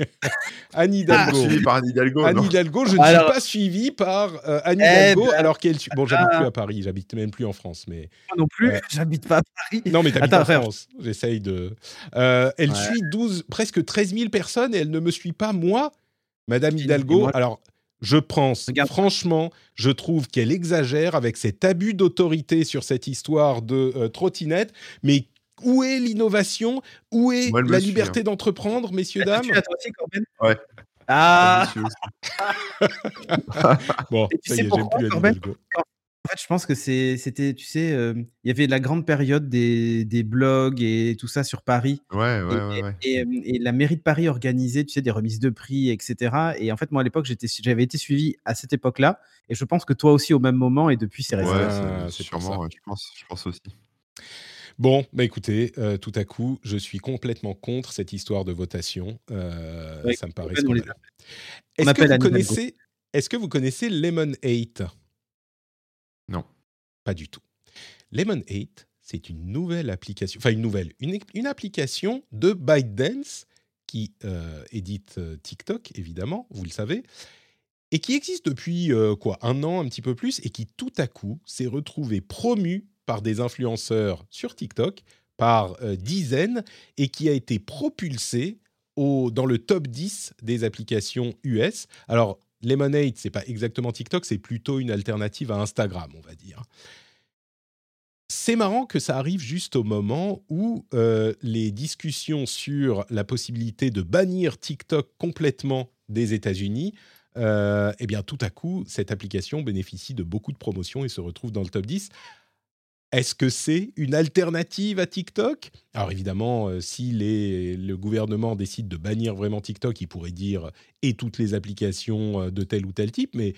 Anne Hidalgo. Suivi par Anne Hidalgo. Anne Hidalgo, je ne suis pas suivi par euh, Anne eh Hidalgo, ben, alors qu'elle. Bon, j'habite plus à Paris, j'habite même plus en France, mais. Moi non plus, euh, j'habite pas à Paris. Non, mais t'habites en France. J'essaye de. Euh, elle suit 12, presque 13 000 personnes et elle ne me suit pas moi, Madame Hidalgo. Alors, je pense, franchement, je trouve qu'elle exagère avec cet abus d'autorité sur cette histoire de euh, trottinette, mais où est l'innovation? Où est la liberté hein. d'entreprendre, messieurs, dames? Ouais. Ah. Bon, ça y est, j'aime plus en fait, je pense que c'était, tu sais, il y avait la grande période des, des, blogs et tout ça sur Paris. Ouais, ouais, et, ouais. Et, la mairie de Paris organisait, tu sais, des remises de prix, etc. Et en fait, moi, à l'époque, j'avais été suivi à cette époque-là. Et je pense que toi aussi au même moment. Et depuis, c'est resté. Ouais, c'est sûrement, je pense, je pense aussi. Bon, bah écoutez, tout à coup, je suis complètement contre cette histoire de votation. ça me paraît scandaleux. Est-ce que, vous connaissez, est-ce que vous connaissez Lemon 8 non. Pas du tout. Lemon 8, c'est une nouvelle application, enfin une nouvelle, une, application de ByteDance qui euh, édite euh, TikTok, évidemment, vous le savez, et qui existe depuis euh, quoi, un an, un petit peu plus, et qui tout à coup s'est retrouvé promu par des influenceurs sur TikTok par dizaines et qui a été propulsé au, dans le top 10 des applications US. Alors, Lemonade, c'est pas exactement TikTok, c'est plutôt une alternative à Instagram, on va dire. C'est marrant que ça arrive juste au moment où euh, les discussions sur la possibilité de bannir TikTok complètement des États-Unis, euh, eh bien tout à coup, cette application bénéficie de beaucoup de promotions et se retrouve dans le top 10 est-ce que c'est une alternative à TikTok? Alors évidemment, euh, si le gouvernement décide de bannir vraiment TikTok, il pourrait dire et toutes les applications euh, de tel ou tel type, mais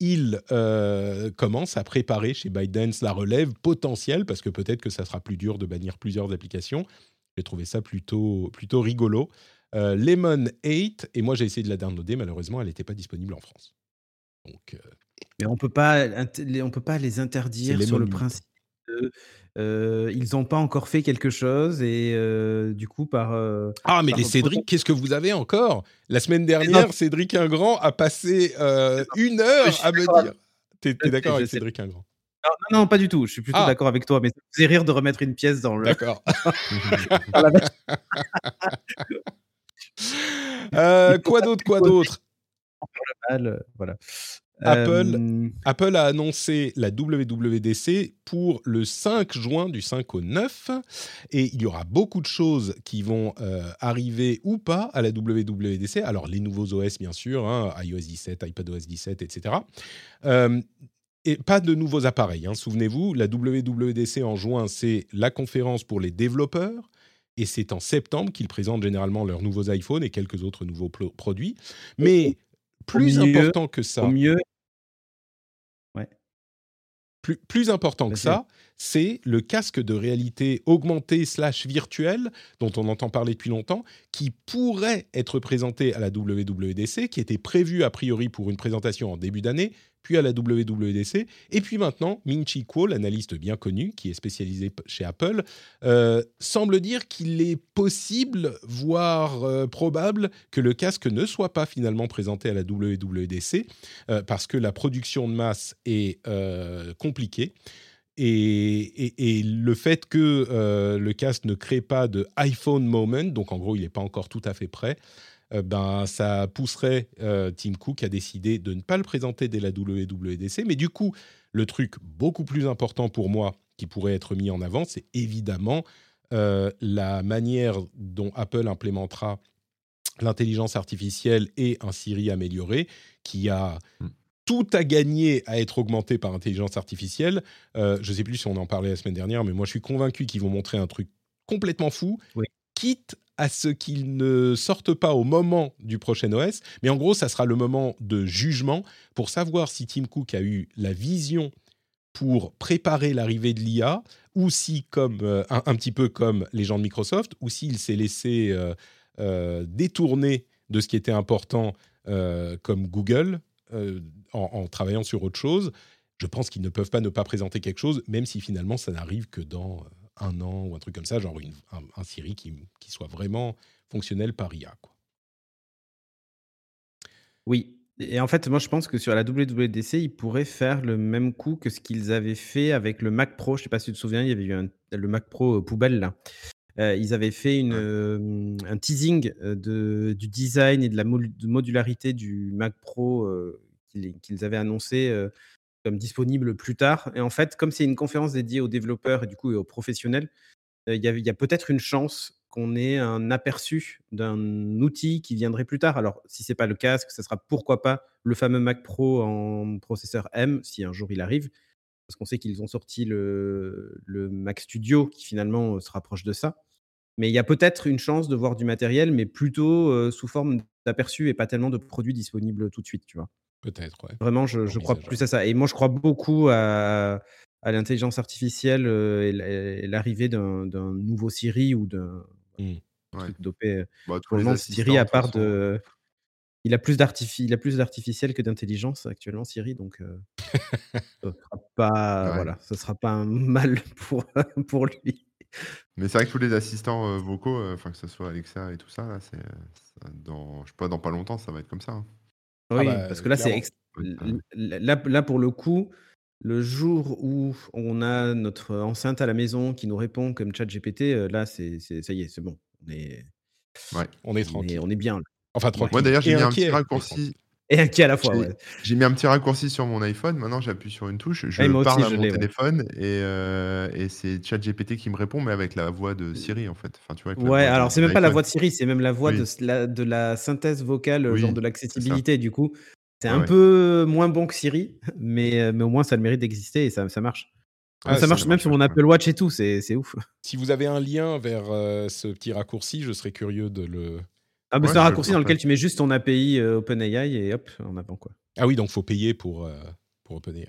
il euh, commence à préparer chez ByteDance la relève potentielle, parce que peut-être que ça sera plus dur de bannir plusieurs applications. J'ai trouvé ça plutôt, plutôt rigolo. Lemon 8, et moi j'ai essayé de la downloader, malheureusement elle n'était pas disponible en France. Donc, Mais on peut pas, on peut pas les interdire sur le principe ils n'ont pas encore fait quelque chose et du coup par ah mais les Cédric qu'est-ce que vous avez encore? La semaine dernière Cédric Ingrand a passé une heure à me dire t'es es, d'accord avec Cédric Ingrand? Non, non, pas du tout. Je suis plutôt ah. d'accord avec toi, mais ça me faisait rire de remettre une pièce dans le. D'accord. euh, quoi d'autre Quoi d'autre? Voilà. Apple, euh, Apple a annoncé la WWDC pour le 5 juin, du 5 au 9, et il y aura beaucoup de choses qui vont euh, arriver ou pas à la WWDC. Alors les nouveaux OS, bien sûr, hein, iOS 17, iPadOS 17, etc. Euh, et pas de nouveaux appareils. Hein. Souvenez-vous, la WWDC en juin, c'est la conférence pour les développeurs. Et c'est en septembre qu'ils présentent généralement leurs nouveaux iPhones et quelques autres nouveaux produits. Mais plus important que ça. Mieux. Plus, plus important que ça, c'est le casque de réalité augmentée slash virtuelle dont on entend parler depuis longtemps, qui pourrait être présenté à la WWDC, qui était prévu a priori pour une présentation en début d'année, puis à la WWDC, et puis maintenant, Ming Chi Kuo, l'analyste bien connu, qui est spécialisé chez Apple, euh, semble dire qu'il est possible, voire euh, probable, que le casque ne soit pas finalement présenté à la WWDC, euh, parce que la production de masse est compliquée. Et, le fait que le casque ne crée pas de iPhone moment, donc en gros il n'est pas encore tout à fait prêt, euh, ben, ça pousserait euh, Tim Cook à décider de ne pas le présenter dès la WWDC. Mais du coup, le truc beaucoup plus important pour moi qui pourrait être mis en avant, c'est évidemment euh, la manière dont Apple implémentera l'intelligence artificielle et un Siri amélioré qui a hmm. tout à gagner à être augmenté par intelligence artificielle. je ne sais plus si on en parlait la semaine dernière, mais moi je suis convaincu qu'ils vont montrer un truc complètement fou, quitte à ce qu'ils ne sortent pas au moment du prochain OS. Mais en gros, ça sera le moment de jugement pour savoir si Tim Cook a eu la vision pour préparer l'arrivée de l'IA, ou si, comme euh, un, petit peu comme les gens de Microsoft, ou s'il s'est laissé euh, euh, détourner de ce qui était important, comme Google, en, travaillant sur autre chose. Je pense qu'ils ne peuvent pas ne pas présenter quelque chose, même si finalement ça n'arrive que dans un an ou un truc comme ça, genre un, Siri qui, qui, soit vraiment fonctionnel par IA. Quoi. Oui, et en fait, moi je pense que sur la WWDC, ils pourraient faire le même coup que ce qu'ils avaient fait avec le Mac Pro. Je ne sais pas si tu te souviens, il y avait eu le Mac Pro euh, poubelle là. Euh, ils avaient fait une, euh, un teasing de, du design et de la modularité du Mac Pro qu'ils avaient annoncé comme disponible plus tard. Et en fait, comme c'est une conférence dédiée aux développeurs et du coup aux professionnels, il y a, peut-être une chance qu'on ait un aperçu d'un outil qui viendrait plus tard. Alors, si c'est pas le casque, ce sera pourquoi pas le fameux Mac Pro en processeur M, si un jour il arrive, parce qu'on sait qu'ils ont sorti le, le, Mac Studio qui finalement se rapproche de ça. Mais il y a peut-être une chance de voir du matériel, mais plutôt sous forme d'aperçu et pas tellement de produits disponibles tout de suite, tu vois? Peut-être, ouais. Vraiment, je, crois plus à ça. Et moi, je crois beaucoup à, l'intelligence artificielle et l'arrivée d'un nouveau Siri ou d'un mmh. truc dopé. Bah, Siri, à part de. Il a plus d'artificiel que d'intelligence actuellement, Siri, donc ce sera pas, voilà, ce sera pas un mal pour, pour lui. Mais c'est vrai que tous les assistants vocaux, enfin que ce soit Alexa et tout ça, c'est dans, je sais pas, dans pas longtemps, ça va être comme ça. Hein. Ah oui, bah, parce que là, c'est là, là, pour le coup, le jour où on a notre enceinte à la maison qui nous répond comme chat GPT, euh, là, c'est, ça y est, c'est bon. On est, ouais. on est tranquille. On est, bien. Enfin, tranquille. Moi, d'ailleurs, j'ai mis un petit raccourci. Et inquiet à la fois, J'ai mis un petit raccourci sur mon iPhone. Maintenant, j'appuie sur une touche. Je parle à mon téléphone et, euh, et c'est ChatGPT qui me répond, mais avec la voix de Siri, en fait. Enfin, tu vois, ouais, alors c'est même pas la voix de Siri, c'est même la voix de, la, de la synthèse vocale, genre de l'accessibilité. Du coup, c'est un peu moins bon que Siri, mais, euh, mais au moins ça a le mérite d'exister et ça, ça marche. Ah, ça, marche même sur mon Apple Watch et tout, c'est ouf. Si vous avez un lien vers euh, ce petit raccourci, je serais curieux de le. Ah, mais c'est un raccourci dans lequel tu mets juste ton API euh, OpenAI et hop, en avant quoi. Ah oui, donc faut payer pour, pour OpenAI.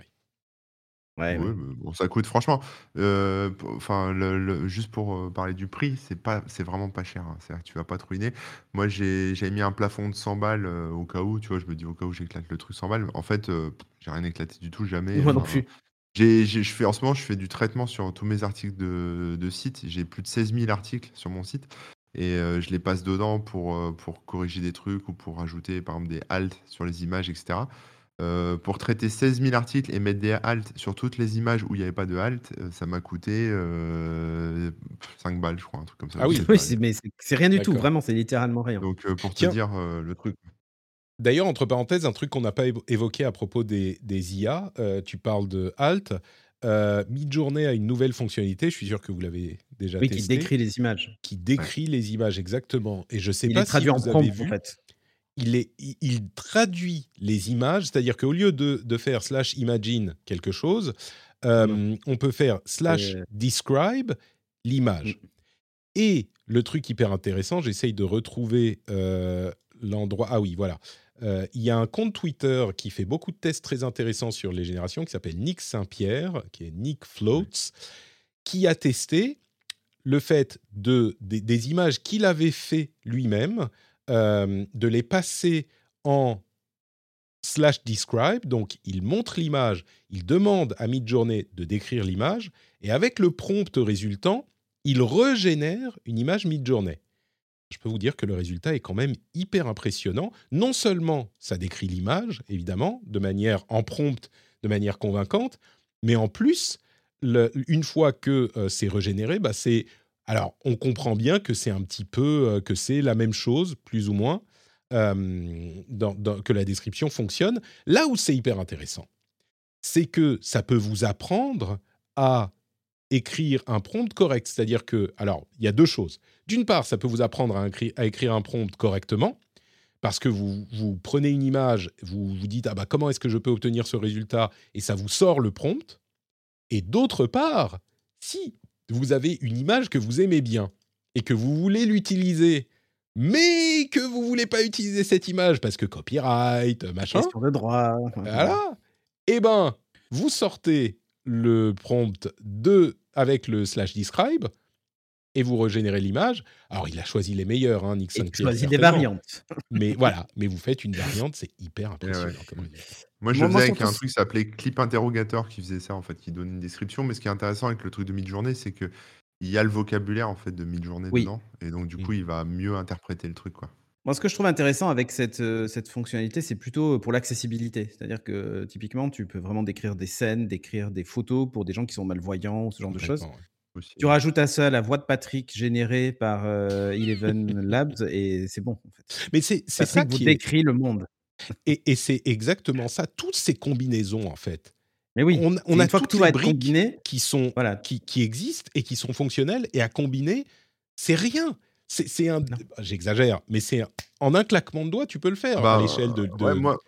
Ouais, Ouais, bon, ça coûte franchement, heu, enfin, le le juste pour, parler du prix, c'est pas c'est vraiment pas cher, hein. C'est-à-dire que tu vas pas te ruiner. Moi, j'ai j'avais mis un plafond de 100 balles, au cas où, tu vois? Je me dis: «Au cas où j'éclate le truc 100 balles». En fait, j'ai rien éclaté du tout, jamais, Moi non plus. j'ai j'ai je fais en ce moment, je fais du traitement sur tous mes articles de de site. J'ai plus de 16 000 articles sur mon site et heu, je les passe dedans pour, heu, pour corriger des trucs ou pour rajouter, par exemple, des halts sur les images et cetera. Euh, pour traiter 16 000 articles et mettre des halts sur toutes les images où il n'y avait pas de halt, euh, ça m'a coûté 5 euh, balles, je crois, un truc comme ça. Ah oui, mais c'est rien du tout, vraiment, c'est littéralement rien. Donc, pour te dire le truc. D'ailleurs, entre parenthèses, un truc qu'on n'a pas évoqué à propos des, des IA, tu parles de halt. Midjourney a une nouvelle fonctionnalité, je suis sûr que vous l'avez déjà oui, testé. qui décrit les images. Qui décrit les images, exactement. Et je sais il pas traduit si vous en avez vu. en fait il, traduit les images, c'est-à-dire qu'au lieu de, faire slash imagine quelque chose, euh, on peut faire slash describe l'image. Mm. Et le truc hyper intéressant, j'essaye de retrouver euh, l'endroit. Ah oui, voilà. Euh, il y a un compte Twitter qui fait beaucoup de tests très intéressants sur les générations, qui s'appelle Nick Saint-Pierre, qui est Nick Floats, qui a testé le fait de, des images qu'il avait fait lui-même euh, de les passer en slash describe. Donc, il montre l'image, il demande à Midjourney de décrire l'image, et avec le prompt résultant, il régénère une image Midjourney. Je peux vous dire que le résultat est quand même hyper impressionnant. Non seulement ça décrit l'image, évidemment, de manière en prompt, de manière convaincante, mais en plus, une fois que euh, c'est régénéré, bah c'est alors, on comprend bien que c'est un petit peu, euh, que c'est la même chose, plus ou moins, euh, que la description fonctionne. Là où c'est hyper intéressant, c'est que ça peut vous apprendre à écrire un prompt correct. C'est-à-dire que, alors, il y a deux choses. D'une part, ça peut vous apprendre à, écrire un prompt correctement, parce que vous, vous prenez une image, vous vous dites, ah bah, comment est-ce que je peux obtenir ce résultat, et ça vous sort le prompt. Et d'autre part, si vous avez une image que vous aimez bien et que vous voulez l'utiliser, mais que vous voulez pas utiliser cette image parce que copyright, machin. Question de droit. Voilà. Eh ben, vous sortez le prompt de avec le slash describe et vous régénérez l'image. Alors, il a choisi les meilleurs, hein, Nixon. Il a choisi des variantes. mais voilà, mais vous faites une variante, c'est hyper impressionnant. Moi, je faisais avec un truc qui s'appelait Clip Interrogator qui faisait ça, en fait, qui donne une description. Mais ce qui est intéressant avec le truc de mid-journée, c'est que il y a le vocabulaire en fait de mid-journée dedans, et donc du coup, il va mieux interpréter le truc, quoi. Moi, ce que je trouve intéressant avec cette, euh, cette fonctionnalité, c'est plutôt pour l'accessibilité. C'est-à-dire que typiquement, tu peux vraiment décrire des scènes, décrire des photos pour des gens qui sont malvoyants, ce genre de choses. Tu rajoutes à ça la voix de Patrick générée par euh, Eleven Labs et c'est bon. En fait. Mais c'est ça qui décrit le monde. Et, et c'est exactement ça. Toutes ces combinaisons, en fait. Mais oui, on, on a toutes tout les briques qui sont voilà. qui, qui, existent et qui sont fonctionnelles et à combiner, c'est rien. C'est un, j'exagère, mais c'est en un claquement de doigts, tu peux le faire bah, à l'échelle de. de moi,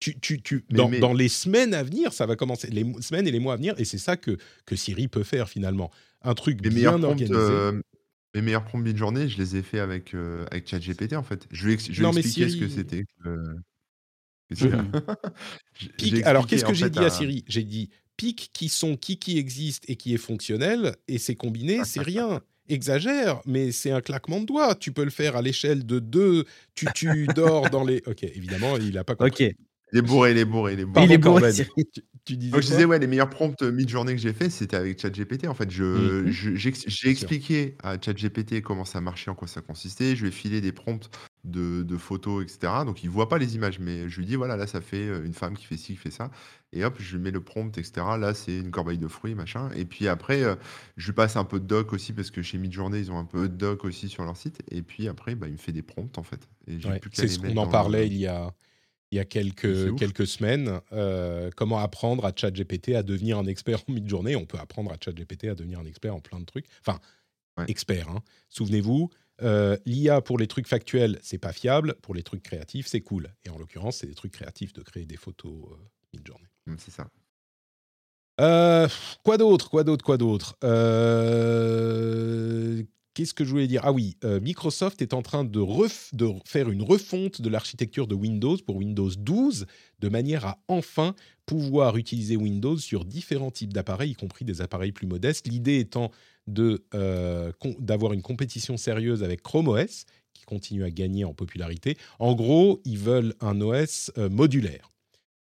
tu, tu, tu dans, dans, les semaines à venir, ça va commencer, les semaines et les mois à venir, et c'est ça que, que Siri peut faire finalement un truc bien organisé. Euh, mes meilleurs prompts de journée, je les ai fait avec, euh, avec ChatGPT en fait. Je lui ai, je expliqué ce que c'était. alors qu'est-ce que j'ai dit à... Siri? J'ai dit pic qui sont qui qui existe et qui est fonctionnel et c'est combiné, c'est rien. Exagère, mais c'est un claquement de doigts. Tu peux le faire à l'échelle de deux. Tu, tu dors dans les. Ok, évidemment, il n'a pas compris. Ok. Il est bourré, il est bourré, il est bourré. Il est bourré. Tu, disais je disais, ouais, les meilleurs prompts mid-journée que j'ai fait, c'était avec ChatGPT. En fait, je, mmh j'ai expliqué à ChatGPT comment ça marchait, en quoi ça consistait. Je lui ai filé des prompts de, de photos, etc. Donc, il voit pas les images, mais je lui dis, voilà, là, ça fait une femme qui fait ci, qui fait ça. Et hop, je lui mets le prompt, etc. Là, c'est une corbeille de fruits, machin. Et puis après, je lui passe un peu de doc aussi, parce que chez Midjourney, ils ont un peu de doc aussi sur leur site. Et puis après, bah, il me fait des prompts, en fait. c'est ce qu'on en parlait il y a il y a quelques, quelques semaines, euh, comment apprendre à ChatGPT à devenir un expert en mid-journée. On peut apprendre à ChatGPT à devenir un expert en plein de trucs. Enfin, expert, hein. souvenez-vous. Euh, L'IA pour les trucs factuels, c'est pas fiable. Pour les trucs créatifs, c'est cool. Et en l'occurrence, c'est des trucs créatifs de créer des photos euh, mid-journée. Mmh, c'est ça. quoi d'autre Quoi d'autre Quoi d'autre? Qu'est-ce que je voulais dire? Ah oui, euh, Microsoft est en train de, de, faire une refonte de l'architecture de Windows pour Windows 12, de manière à enfin pouvoir utiliser Windows sur différents types d'appareils, y compris des appareils plus modestes. L'idée étant euh, d'avoir une compétition sérieuse avec Chrome OS, qui continue à gagner en popularité. En gros, ils veulent un OS euh, modulaire.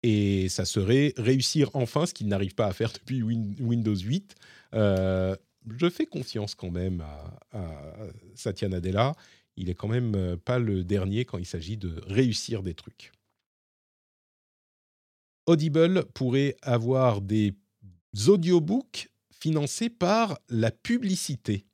Et ça serait réussir enfin ce qu'ils n'arrivent pas à faire depuis Windows 8 je fais confiance quand même à, Satya Nadella. Il est quand même euh, pas le dernier quand il s'agit de réussir des trucs. Audible pourrait avoir des audiobooks financés par la publicité.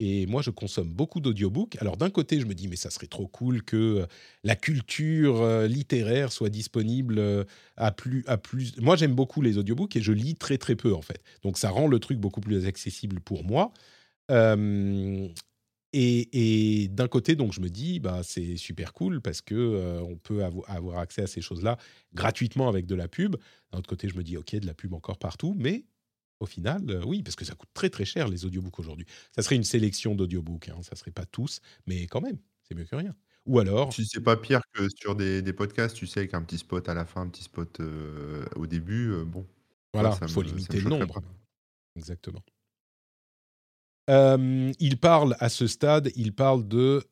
Et moi, je consomme beaucoup d'audiobooks. Alors, d'un côté, je me dis, mais ça serait trop cool que euh, la culture euh, littéraire soit disponible euh, à plus, à plus. Moi, j'aime beaucoup les audiobooks et je lis très, très peu, en fait. Donc, ça rend le truc beaucoup plus accessible pour moi. et, d'un côté, donc, je me dis, bah, c'est super cool parce que on peut avoir accès à ces choses-là gratuitement avec de la pub. D'un autre côté, je me dis, ok, de la pub encore partout, mais au final, euh, oui, parce que ça coûte très très cher les audiobooks aujourd'hui. Ça serait une sélection d'audiobooks, hein, ça serait pas tous, mais quand même, c'est mieux que rien. Ou alors. Si c'est pas pire que sur des, podcasts, tu sais, qu'un petit spot à la fin, un petit spot euh, au début, euh, bon. Voilà, il faut limiter le nombre. Exactement. il parle à ce stade, il parle de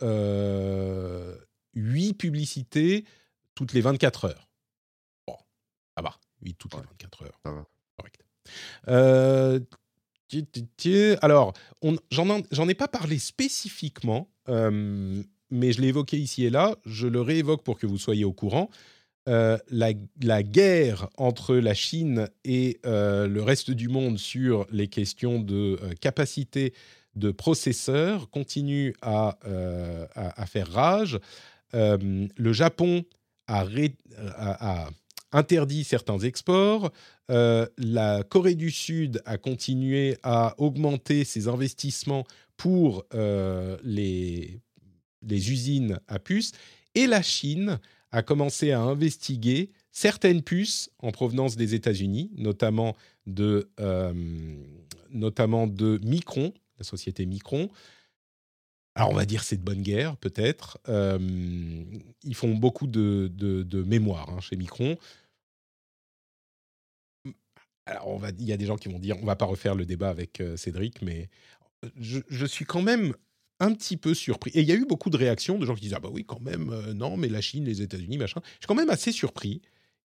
8 publicités toutes les 24 heures. Bon, ça va. 8 toutes les 24 heures. Ça va. Euh, alors, j'en ai pas parlé spécifiquement, euh, mais je l'ai évoqué ici et là. Je le réévoque pour que vous soyez au courant. Euh, la, guerre entre la Chine et le reste du monde sur les questions de capacité de processeurs continue à, faire rage. le Japon a, a interdit certains exports. Euh, la Corée du Sud a continué à augmenter ses investissements pour euh, les, usines à puces. Et la Chine a commencé à investiguer certaines puces en provenance des États-Unis, notamment de, euh, notamment de Micron, la société Micron, alors on va dire c'est de bonne guerre peut-être. ils font beaucoup de, de, mémoire hein, chez Micron. Alors il y a des gens qui vont dire, on va pas refaire le débat avec Cédric, mais je, suis quand même un petit peu surpris. Et il y a eu beaucoup de réactions de gens qui disent ah bah oui quand même non mais la Chine, les États-Unis machin. Je suis quand même assez surpris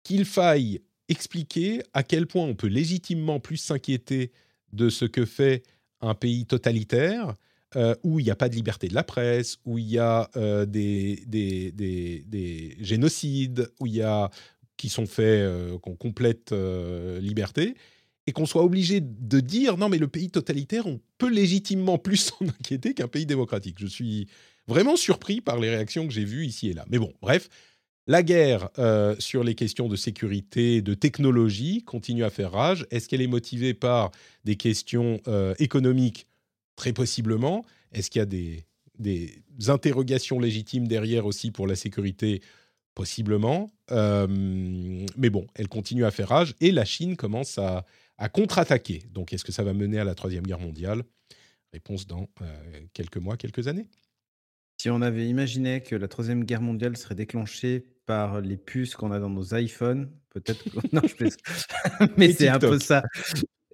qu'il faille expliquer à quel point on peut légitimement plus s'inquiéter de ce que fait un pays totalitaire euh, où il n'y a pas de liberté de la presse, où il y a euh, des, des, des, génocides, où il y a qui sont faits euh, qu'on complète liberté, et qu'on soit obligé de dire non mais le pays totalitaire, on peut légitimement plus s'en inquiéter qu'un pays démocratique. Je suis vraiment surpris par les réactions que j'ai vues ici et là. Mais bon, bref, la guerre sur les questions de sécurité, de technologie continue à faire rage. Est-ce qu'elle est motivée par des questions économiques Très possiblement. Est-ce qu'il y a des, des, interrogations légitimes derrière aussi pour la sécurité? Possiblement. Euh, mais bon, elle continue à faire rage et la Chine commence à, à contre-attaquer. Donc, est-ce que ça va mener à la Troisième Guerre mondiale? Réponse dans euh, quelques mois, quelques années. Si on avait imaginé que la Troisième Guerre mondiale serait déclenchée par les puces qu'on a dans nos iPhones, peut-être que... non, je Mais c'est un peu ça.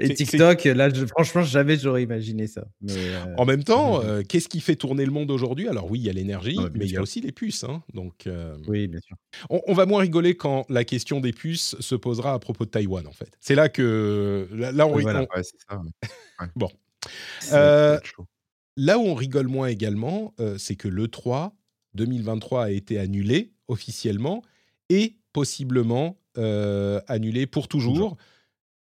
Et TikTok, là, franchement, jamais j'aurais imaginé ça. Euh, en même temps, euh, qu'est-ce qui fait tourner le monde aujourd'hui? Alors oui, il y a l'énergie, ah mais il y a aussi les puces. Hein, donc, euh, oui, bien sûr. On, va moins rigoler quand la question des puces se posera à propos de Taïwan, en fait. C'est là que... Là, on rigole. bon. là où on rigole moins également, c'est que l'E3 2023 a été annulé officiellement et possiblement annulé pour toujours.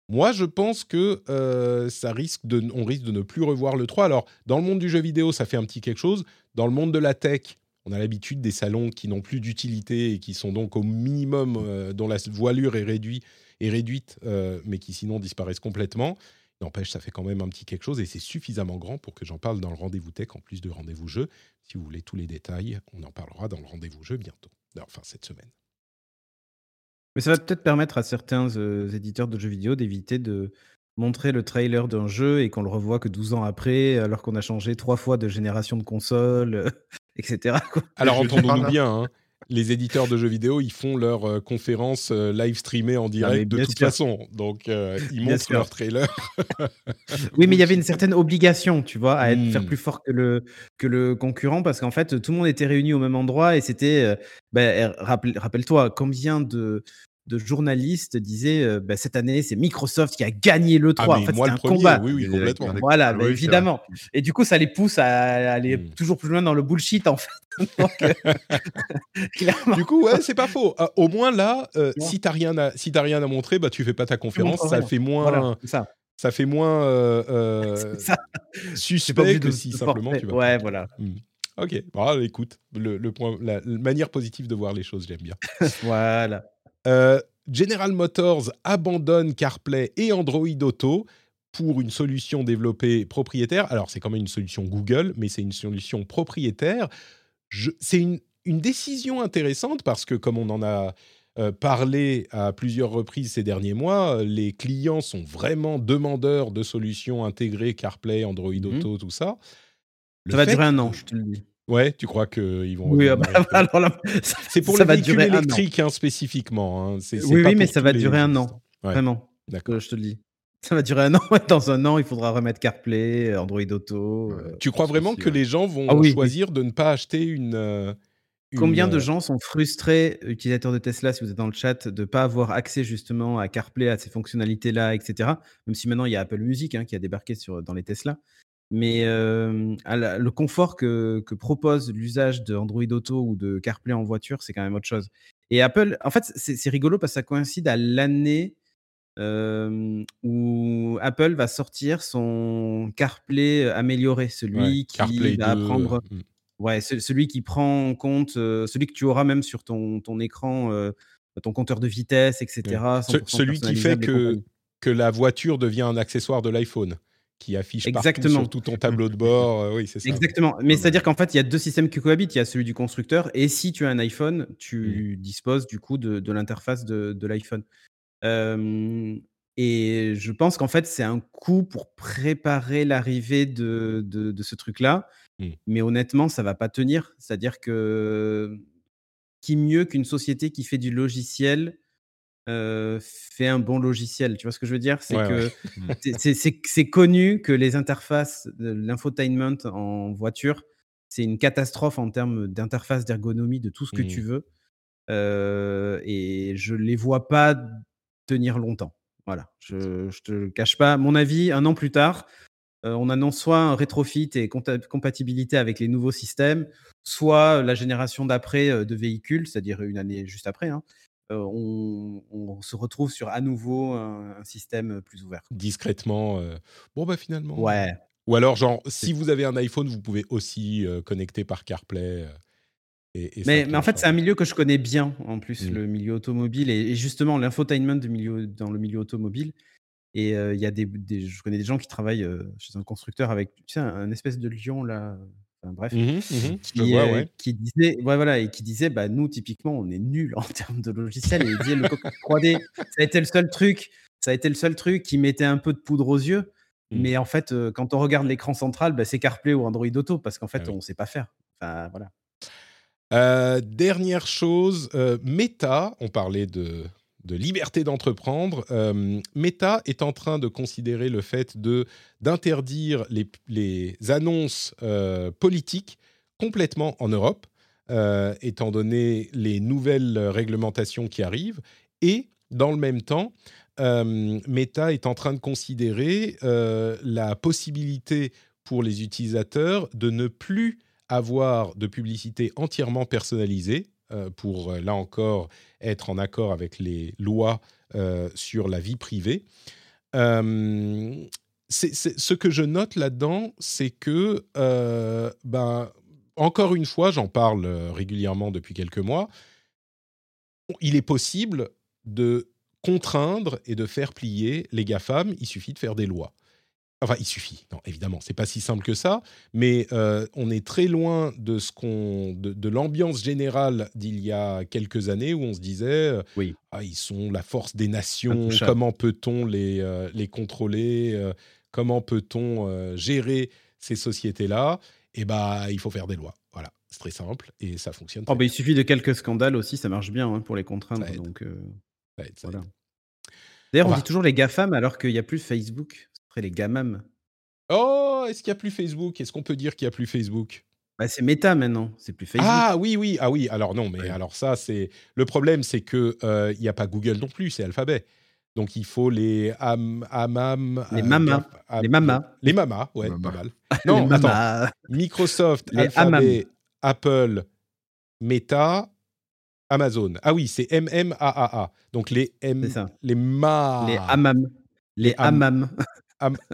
Moi, je pense que euh, ça risque de, on risque de ne plus revoir le 3. Alors, dans le monde du jeu vidéo, ça fait un petit quelque chose. Dans le monde de la tech, on a l'habitude des salons qui n'ont plus d'utilité et qui sont donc au minimum, euh, dont la voilure est, réduite, est réduite euh, mais qui sinon disparaissent complètement. N'empêche, ça fait quand même un petit quelque chose et c'est suffisamment grand pour que j'en parle dans le rendez-vous tech en plus de rendez-vous jeu. Si vous voulez tous les détails, on en parlera dans le rendez-vous jeu bientôt. Enfin, cette semaine. Mais ça va peut-être permettre à certains, éditeurs de jeux vidéo d'éviter de montrer le trailer d'un jeu et qu'on le revoit que 12 ans après, alors qu'on a changé trois fois de génération de console, etc. Alors entendons-nous bien, hein les éditeurs de jeux vidéo, ils font leur euh, conférence euh, live streamée en direct de toute façon. Donc, euh, ils montrent leur trailer. oui, mais il y avait une certaine obligation, tu vois, à être, faire hmm. plus fort que le, que le concurrent parce qu'en fait, tout le monde était réuni au même endroit et c'était. Ben, rappelle-toi, combien de, de journalistes disaient bah, cette année c'est Microsoft qui a gagné le 3 ah, en fait c'est un combat oui, oui, complètement. voilà ah évidemment et du coup ça les pousse à aller hmm. toujours plus loin dans le bullshit en fait du coup ouais c'est pas faux ah, au moins là euh, si t'as rien à si as rien à montrer bah tu fais pas ta conférence ça fait moins ça. ça. fait moins euh, euh suspect que si simplement tu vas ouais voilà hmm. Ok, écoute, le, le point, la, manière positive de voir les choses, j'aime bien. voilà. Euh, General Motors abandonne CarPlay et Android Auto pour une solution développée propriétaire. Alors, c'est quand même une solution Google, mais c'est une solution propriétaire. C'est une, décision intéressante parce que, comme on en a euh, parlé à plusieurs reprises ces derniers mois, les clients sont vraiment demandeurs de solutions intégrées CarPlay, Android mmh Auto, tout ça. ça va durer un an, je te le dis. Ouais, tu crois qu'ils vont. Oui, ah bah, c'est pour ça les véhicules électriques hein, spécifiquement. Hein. oui, oui, mais ça va durer un an. Vraiment. D'accord. Je te le dis. Ça va durer un an. Dans un an, il faudra remettre CarPlay, Android Auto. Euh, tu crois vraiment que les gens vont ah choisir de ne pas acheter une, euh, Combien de euh, gens sont frustrés, utilisateurs de Tesla, si vous êtes dans le chat, de ne pas avoir accès justement à CarPlay, à ces fonctionnalités-là, etc. Même si maintenant il y a Apple Music hein, qui a débarqué sur, dans les Tesla. Mais le confort que, propose l'usage d'Android Auto ou de CarPlay en voiture, c'est quand même autre chose. Et Apple, en fait, c'est rigolo parce que ça coïncide à l'année où Apple va sortir son CarPlay amélioré, celui qui va prendre. Mmh. Ouais, celui qui prend en compte, celui que tu auras même sur ton, ton écran, ton compteur de vitesse, etc. celui qui fait que, que la voiture devient un accessoire de l'iPhone qui affiche Exactement. sur tout ton tableau de bord. Euh, oui, c'est ça. Exactement. Mais c'est-à-dire qu'en fait, il y a deux systèmes qui cohabitent. Il y a celui du constructeur et si tu as un iPhone, tu mmh. disposes du coup de, l'interface de, l'iPhone. et je pense qu'en fait, c'est un coup pour préparer l'arrivée de, ce truc-là. Mmh. Mais honnêtement, ça va pas tenir. C'est-à-dire que qui mieux qu'une société qui fait du logiciel fait un bon logiciel. Tu vois ce que je veux dire? C'est que c'est connu que les interfaces, l'infotainment en voiture, c'est une catastrophe en termes d'interface, d'ergonomie, de tout ce que tu mmh. veux. et je les vois pas tenir longtemps. Voilà, je, je te cache pas. Mon avis, un an plus tard, on annonce soit un rétrofit et compatibilité avec les nouveaux systèmes, soit la génération d'après de véhicules, c'est-à-dire une année juste après, hein, on, se retrouve sur à nouveau un, système plus ouvert. Discrètement. bon, bah finalement. Ouais. Ou alors, genre, si vous avez un iPhone, vous pouvez aussi connecter par CarPlay. Et, mais, en fait, c'est un milieu que je connais bien, en plus, mmh. le milieu automobile et, justement l'infotainment milieu, dans le milieu automobile. Et il y a des, je connais des gens qui travaillent chez un constructeur avec, tu sais, un espèce de lion là, bref, mmh mmh qui, disait, ouais, voilà, et qui disait, bah, nous, typiquement, on est nuls en termes de logiciel. Et il disait, le 3D, ça a été le seul truc, ça a été le seul truc qui mettait un peu de poudre aux yeux. Mmh. Mais en fait, quand on regarde l'écran central, bah, c'est CarPlay ou Android Auto, parce qu'en fait, ah on ne sait pas faire. Enfin, voilà. Euh, dernière chose, euh, Meta, on parlait de de liberté d'entreprendre, euh, Meta est en train de considérer le fait de d'interdire les, annonces euh, politiques complètement en Europe, euh, étant donné les nouvelles réglementations qui arrivent, et dans le même temps, Meta est en train de considérer la possibilité pour les utilisateurs de ne plus avoir de publicité entièrement personnalisée pour, euh, là encore, être en accord avec les lois euh, sur la vie privée. ce que je note là-dedans, c'est que, ben, encore une fois, j'en parle régulièrement depuis quelques mois, il est possible de contraindre et de faire plier les GAFAM, il suffit de faire des lois. Enfin, il suffit. Non, évidemment, c'est pas si simple que ça, mais euh, on est très loin de ce qu'on, de, l'ambiance générale d'il y a quelques années où on se disait, euh, oui, ah, ils sont la force des nations. Comment peut-on les euh, les contrôler Comment peut-on gérer ces sociétés-là? Eh ben, il faut faire des lois. Voilà, c'est très simple et ça fonctionne. Oh, bah, il suffit de quelques scandales aussi, ça marche bien hein, pour les contraindre. Donc, D'ailleurs, on dit toujours les GAFAM alors qu'il n'y a plus Facebook. Après, les GAMAM. Oh, est-ce qu'il n'y a plus Facebook? Est-ce qu'on peut dire qu'il n'y a plus Facebook? Bah, c'est Meta maintenant, c'est plus Facebook. Ah oui, oui, ah oui. Alors non, mais alors ça, c'est le problème, c'est que euh, il n'y a pas Google non plus, c'est Alphabet. Donc il faut les am, amam, les mamas, les mamas, les mamas, ouais, pas mal. Non, attends. Microsoft, Alphabet, Apple, Meta, Amazon. Ah oui, c'est MMAAA. Donc les M, les ma, les amam, les amam.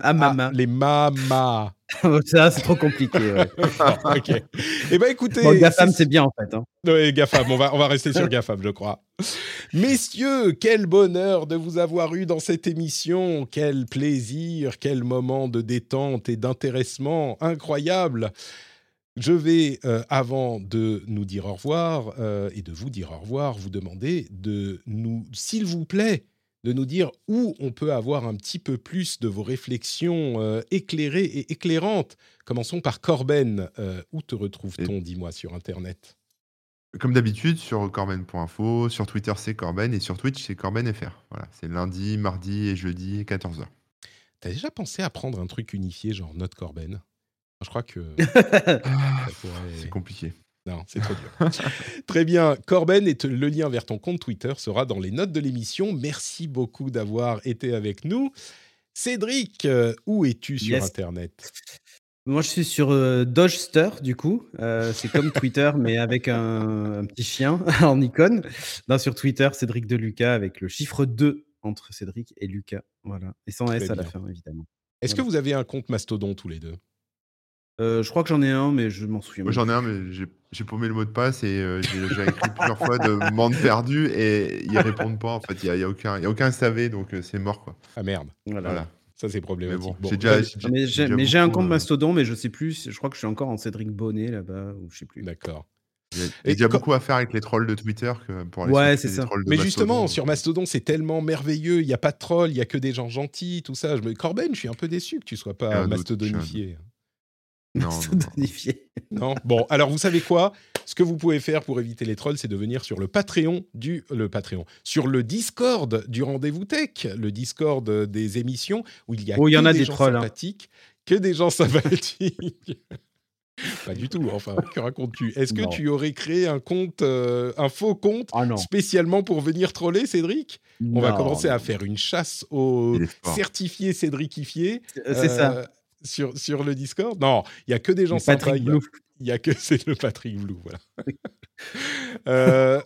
Ah, les mamas. Ça, c'est trop compliqué. ok. Eh ben, écoutez. GAFAM, c'est bien en fait. Hein. Oui, GAFAM, on va, on va rester sur GAFAM, je crois. Messieurs, quel bonheur de vous avoir eu dans cette émission. Quel plaisir, quel moment de détente et d'intéressement incroyable. Je vais, euh, avant de nous dire au revoir euh, et de vous dire au revoir, vous demander de nous, s'il vous plaît, de nous dire où on peut avoir un petit peu plus de vos réflexions euh, éclairées et éclairantes. Commençons par Corben. Euh, où te retrouve-t-on, dis-moi, sur Internet? Comme d'habitude, sur corben.info, sur Twitter c'est Corben et sur Twitch c'est CorbenFR. Voilà, c'est lundi, mardi et jeudi, 14h. T'as déjà pensé à prendre un truc unifié, genre Note Corben? Je crois que. C'est compliqué. Non, c'est trop dur. Très bien. Corben, et le lien vers ton compte Twitter sera dans les notes de l'émission. Merci beaucoup d'avoir été avec nous. Cédric, euh, où es-tu sur Internet? Moi, je suis sur euh, Dodgester, du coup. Euh, c'est comme Twitter, mais avec un, petit chien en icône. Là, sur Twitter, Cédric de Lucas, avec le chiffre 2 entre Cédric et Lucas. Voilà. Et sans S à la fin, évidemment. Est-ce que vous avez un compte Mastodon tous les deux? Euh, je crois que j'en ai un, mais je m'en souviens. Moi, j'en ai un, mais j'ai paumé le mot de passe et euh, j'ai écrit plusieurs fois de monde perdu et ils répondent pas. En fait, il n'y a, y a, aucun, y a aucun SAV, donc euh, c'est mort. Quoi. Ah merde. Voilà. Ça, c'est problématique. Mais, déjà, mais j'ai un compte Mastodon, mais je sais plus. Je crois que je suis encore en Cédric Bonnet là-bas, ou je sais plus. D'accord. Il y a, déjà beaucoup à faire avec les trolls de Twitter que pour aller ouais, c'est ça. Mais justement, sur Mastodon, c'est tellement merveilleux. Il n'y a pas de trolls, il y a que des gens gentils, tout ça. Je me... Corben, je suis un peu déçu que tu sois pas mastodonifié. Non, non, Bon, alors vous savez quoi? Ce que vous pouvez faire pour éviter les trolls, c'est de venir sur le Patreon du le Patreon, sur le Discord du Rendez-vous Tech, le Discord des émissions où il y a que y en a des, des gens trolls, hein. sympathiques, que des gens sympathiques. Pas du tout, enfin, que racontes-tu? Est-ce que tu aurais créé un compte, euh, un faux compte, ah spécialement pour venir troller Cédric? On va commencer à faire une chasse aux certifiés Cédricifiés. C'est ça. Sur, sur le Discord Non, il y a que des gens sympas. Il y, a que c'est le Patrick Blue, voilà. Euh,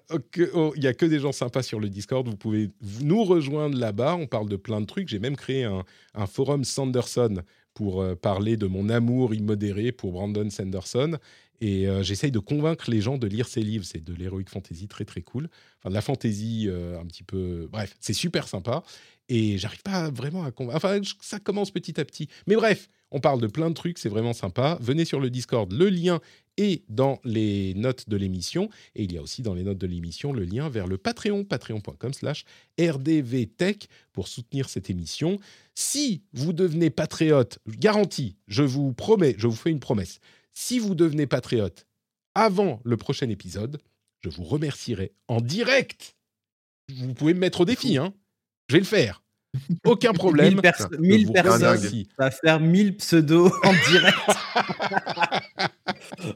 oh, il y a que des gens sympas sur le Discord. Vous pouvez nous rejoindre là-bas. On parle de plein de trucs. J'ai même créé un, un forum Sanderson pour euh, parler de mon amour immodéré pour Brandon Sanderson. Et euh, j'essaye de convaincre les gens de lire ses livres. C'est de l'heroic fantasy très très cool. Enfin, de la fantasy un petit peu. Bref, c'est super sympa. Et j'arrive pas vraiment à convaincre. Enfin, ça commence petit à petit. Mais bref, on parle de plein de trucs, c'est vraiment sympa. Venez sur le Discord, le lien est dans les notes de l'émission. Et il y a aussi dans les notes de l'émission le lien vers le Patreon, patreon.com slash rdvtech pour soutenir cette émission. Si vous devenez patriote, garantie, je vous promets, je vous fais une promesse. Si vous devenez patriote avant le prochain épisode, je vous remercierai en direct. Vous pouvez me mettre au défi, hein. Je vais le faire. Aucun problème. 1000 personnes. Ça va faire 1000 pseudos en direct.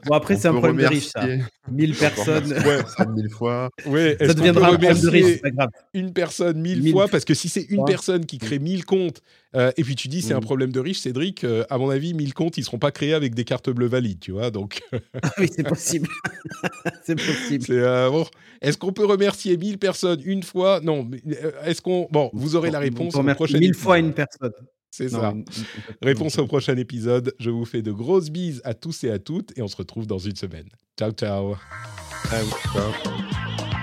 bon, après, c'est un problème de riche, ça. 1000 personnes. Ouais, 1000 fois. Ouais, ça deviendra un problème de riche, c'est grave. Une personne 1000 fois, parce que si c'est une personne qui crée 1000 comptes, euh, et puis tu dis c'est un mm. problème de riche, Cédric, euh, à mon avis, 1000 comptes, ils ne seront pas créés avec des cartes bleues valides, tu vois. Donc... Ah oui, c'est possible. c'est possible. Euh, bon. Est-ce qu'on peut remercier 1000 personnes une fois? Non. Est-ce qu'on. Bon, vous aurez la réponse au prochain 1000 fois une personne. C'est ça. Réponse au prochain épisode. Je vous fais de grosses bises à tous et à toutes et on se retrouve dans une semaine. Ciao, ciao. ciao.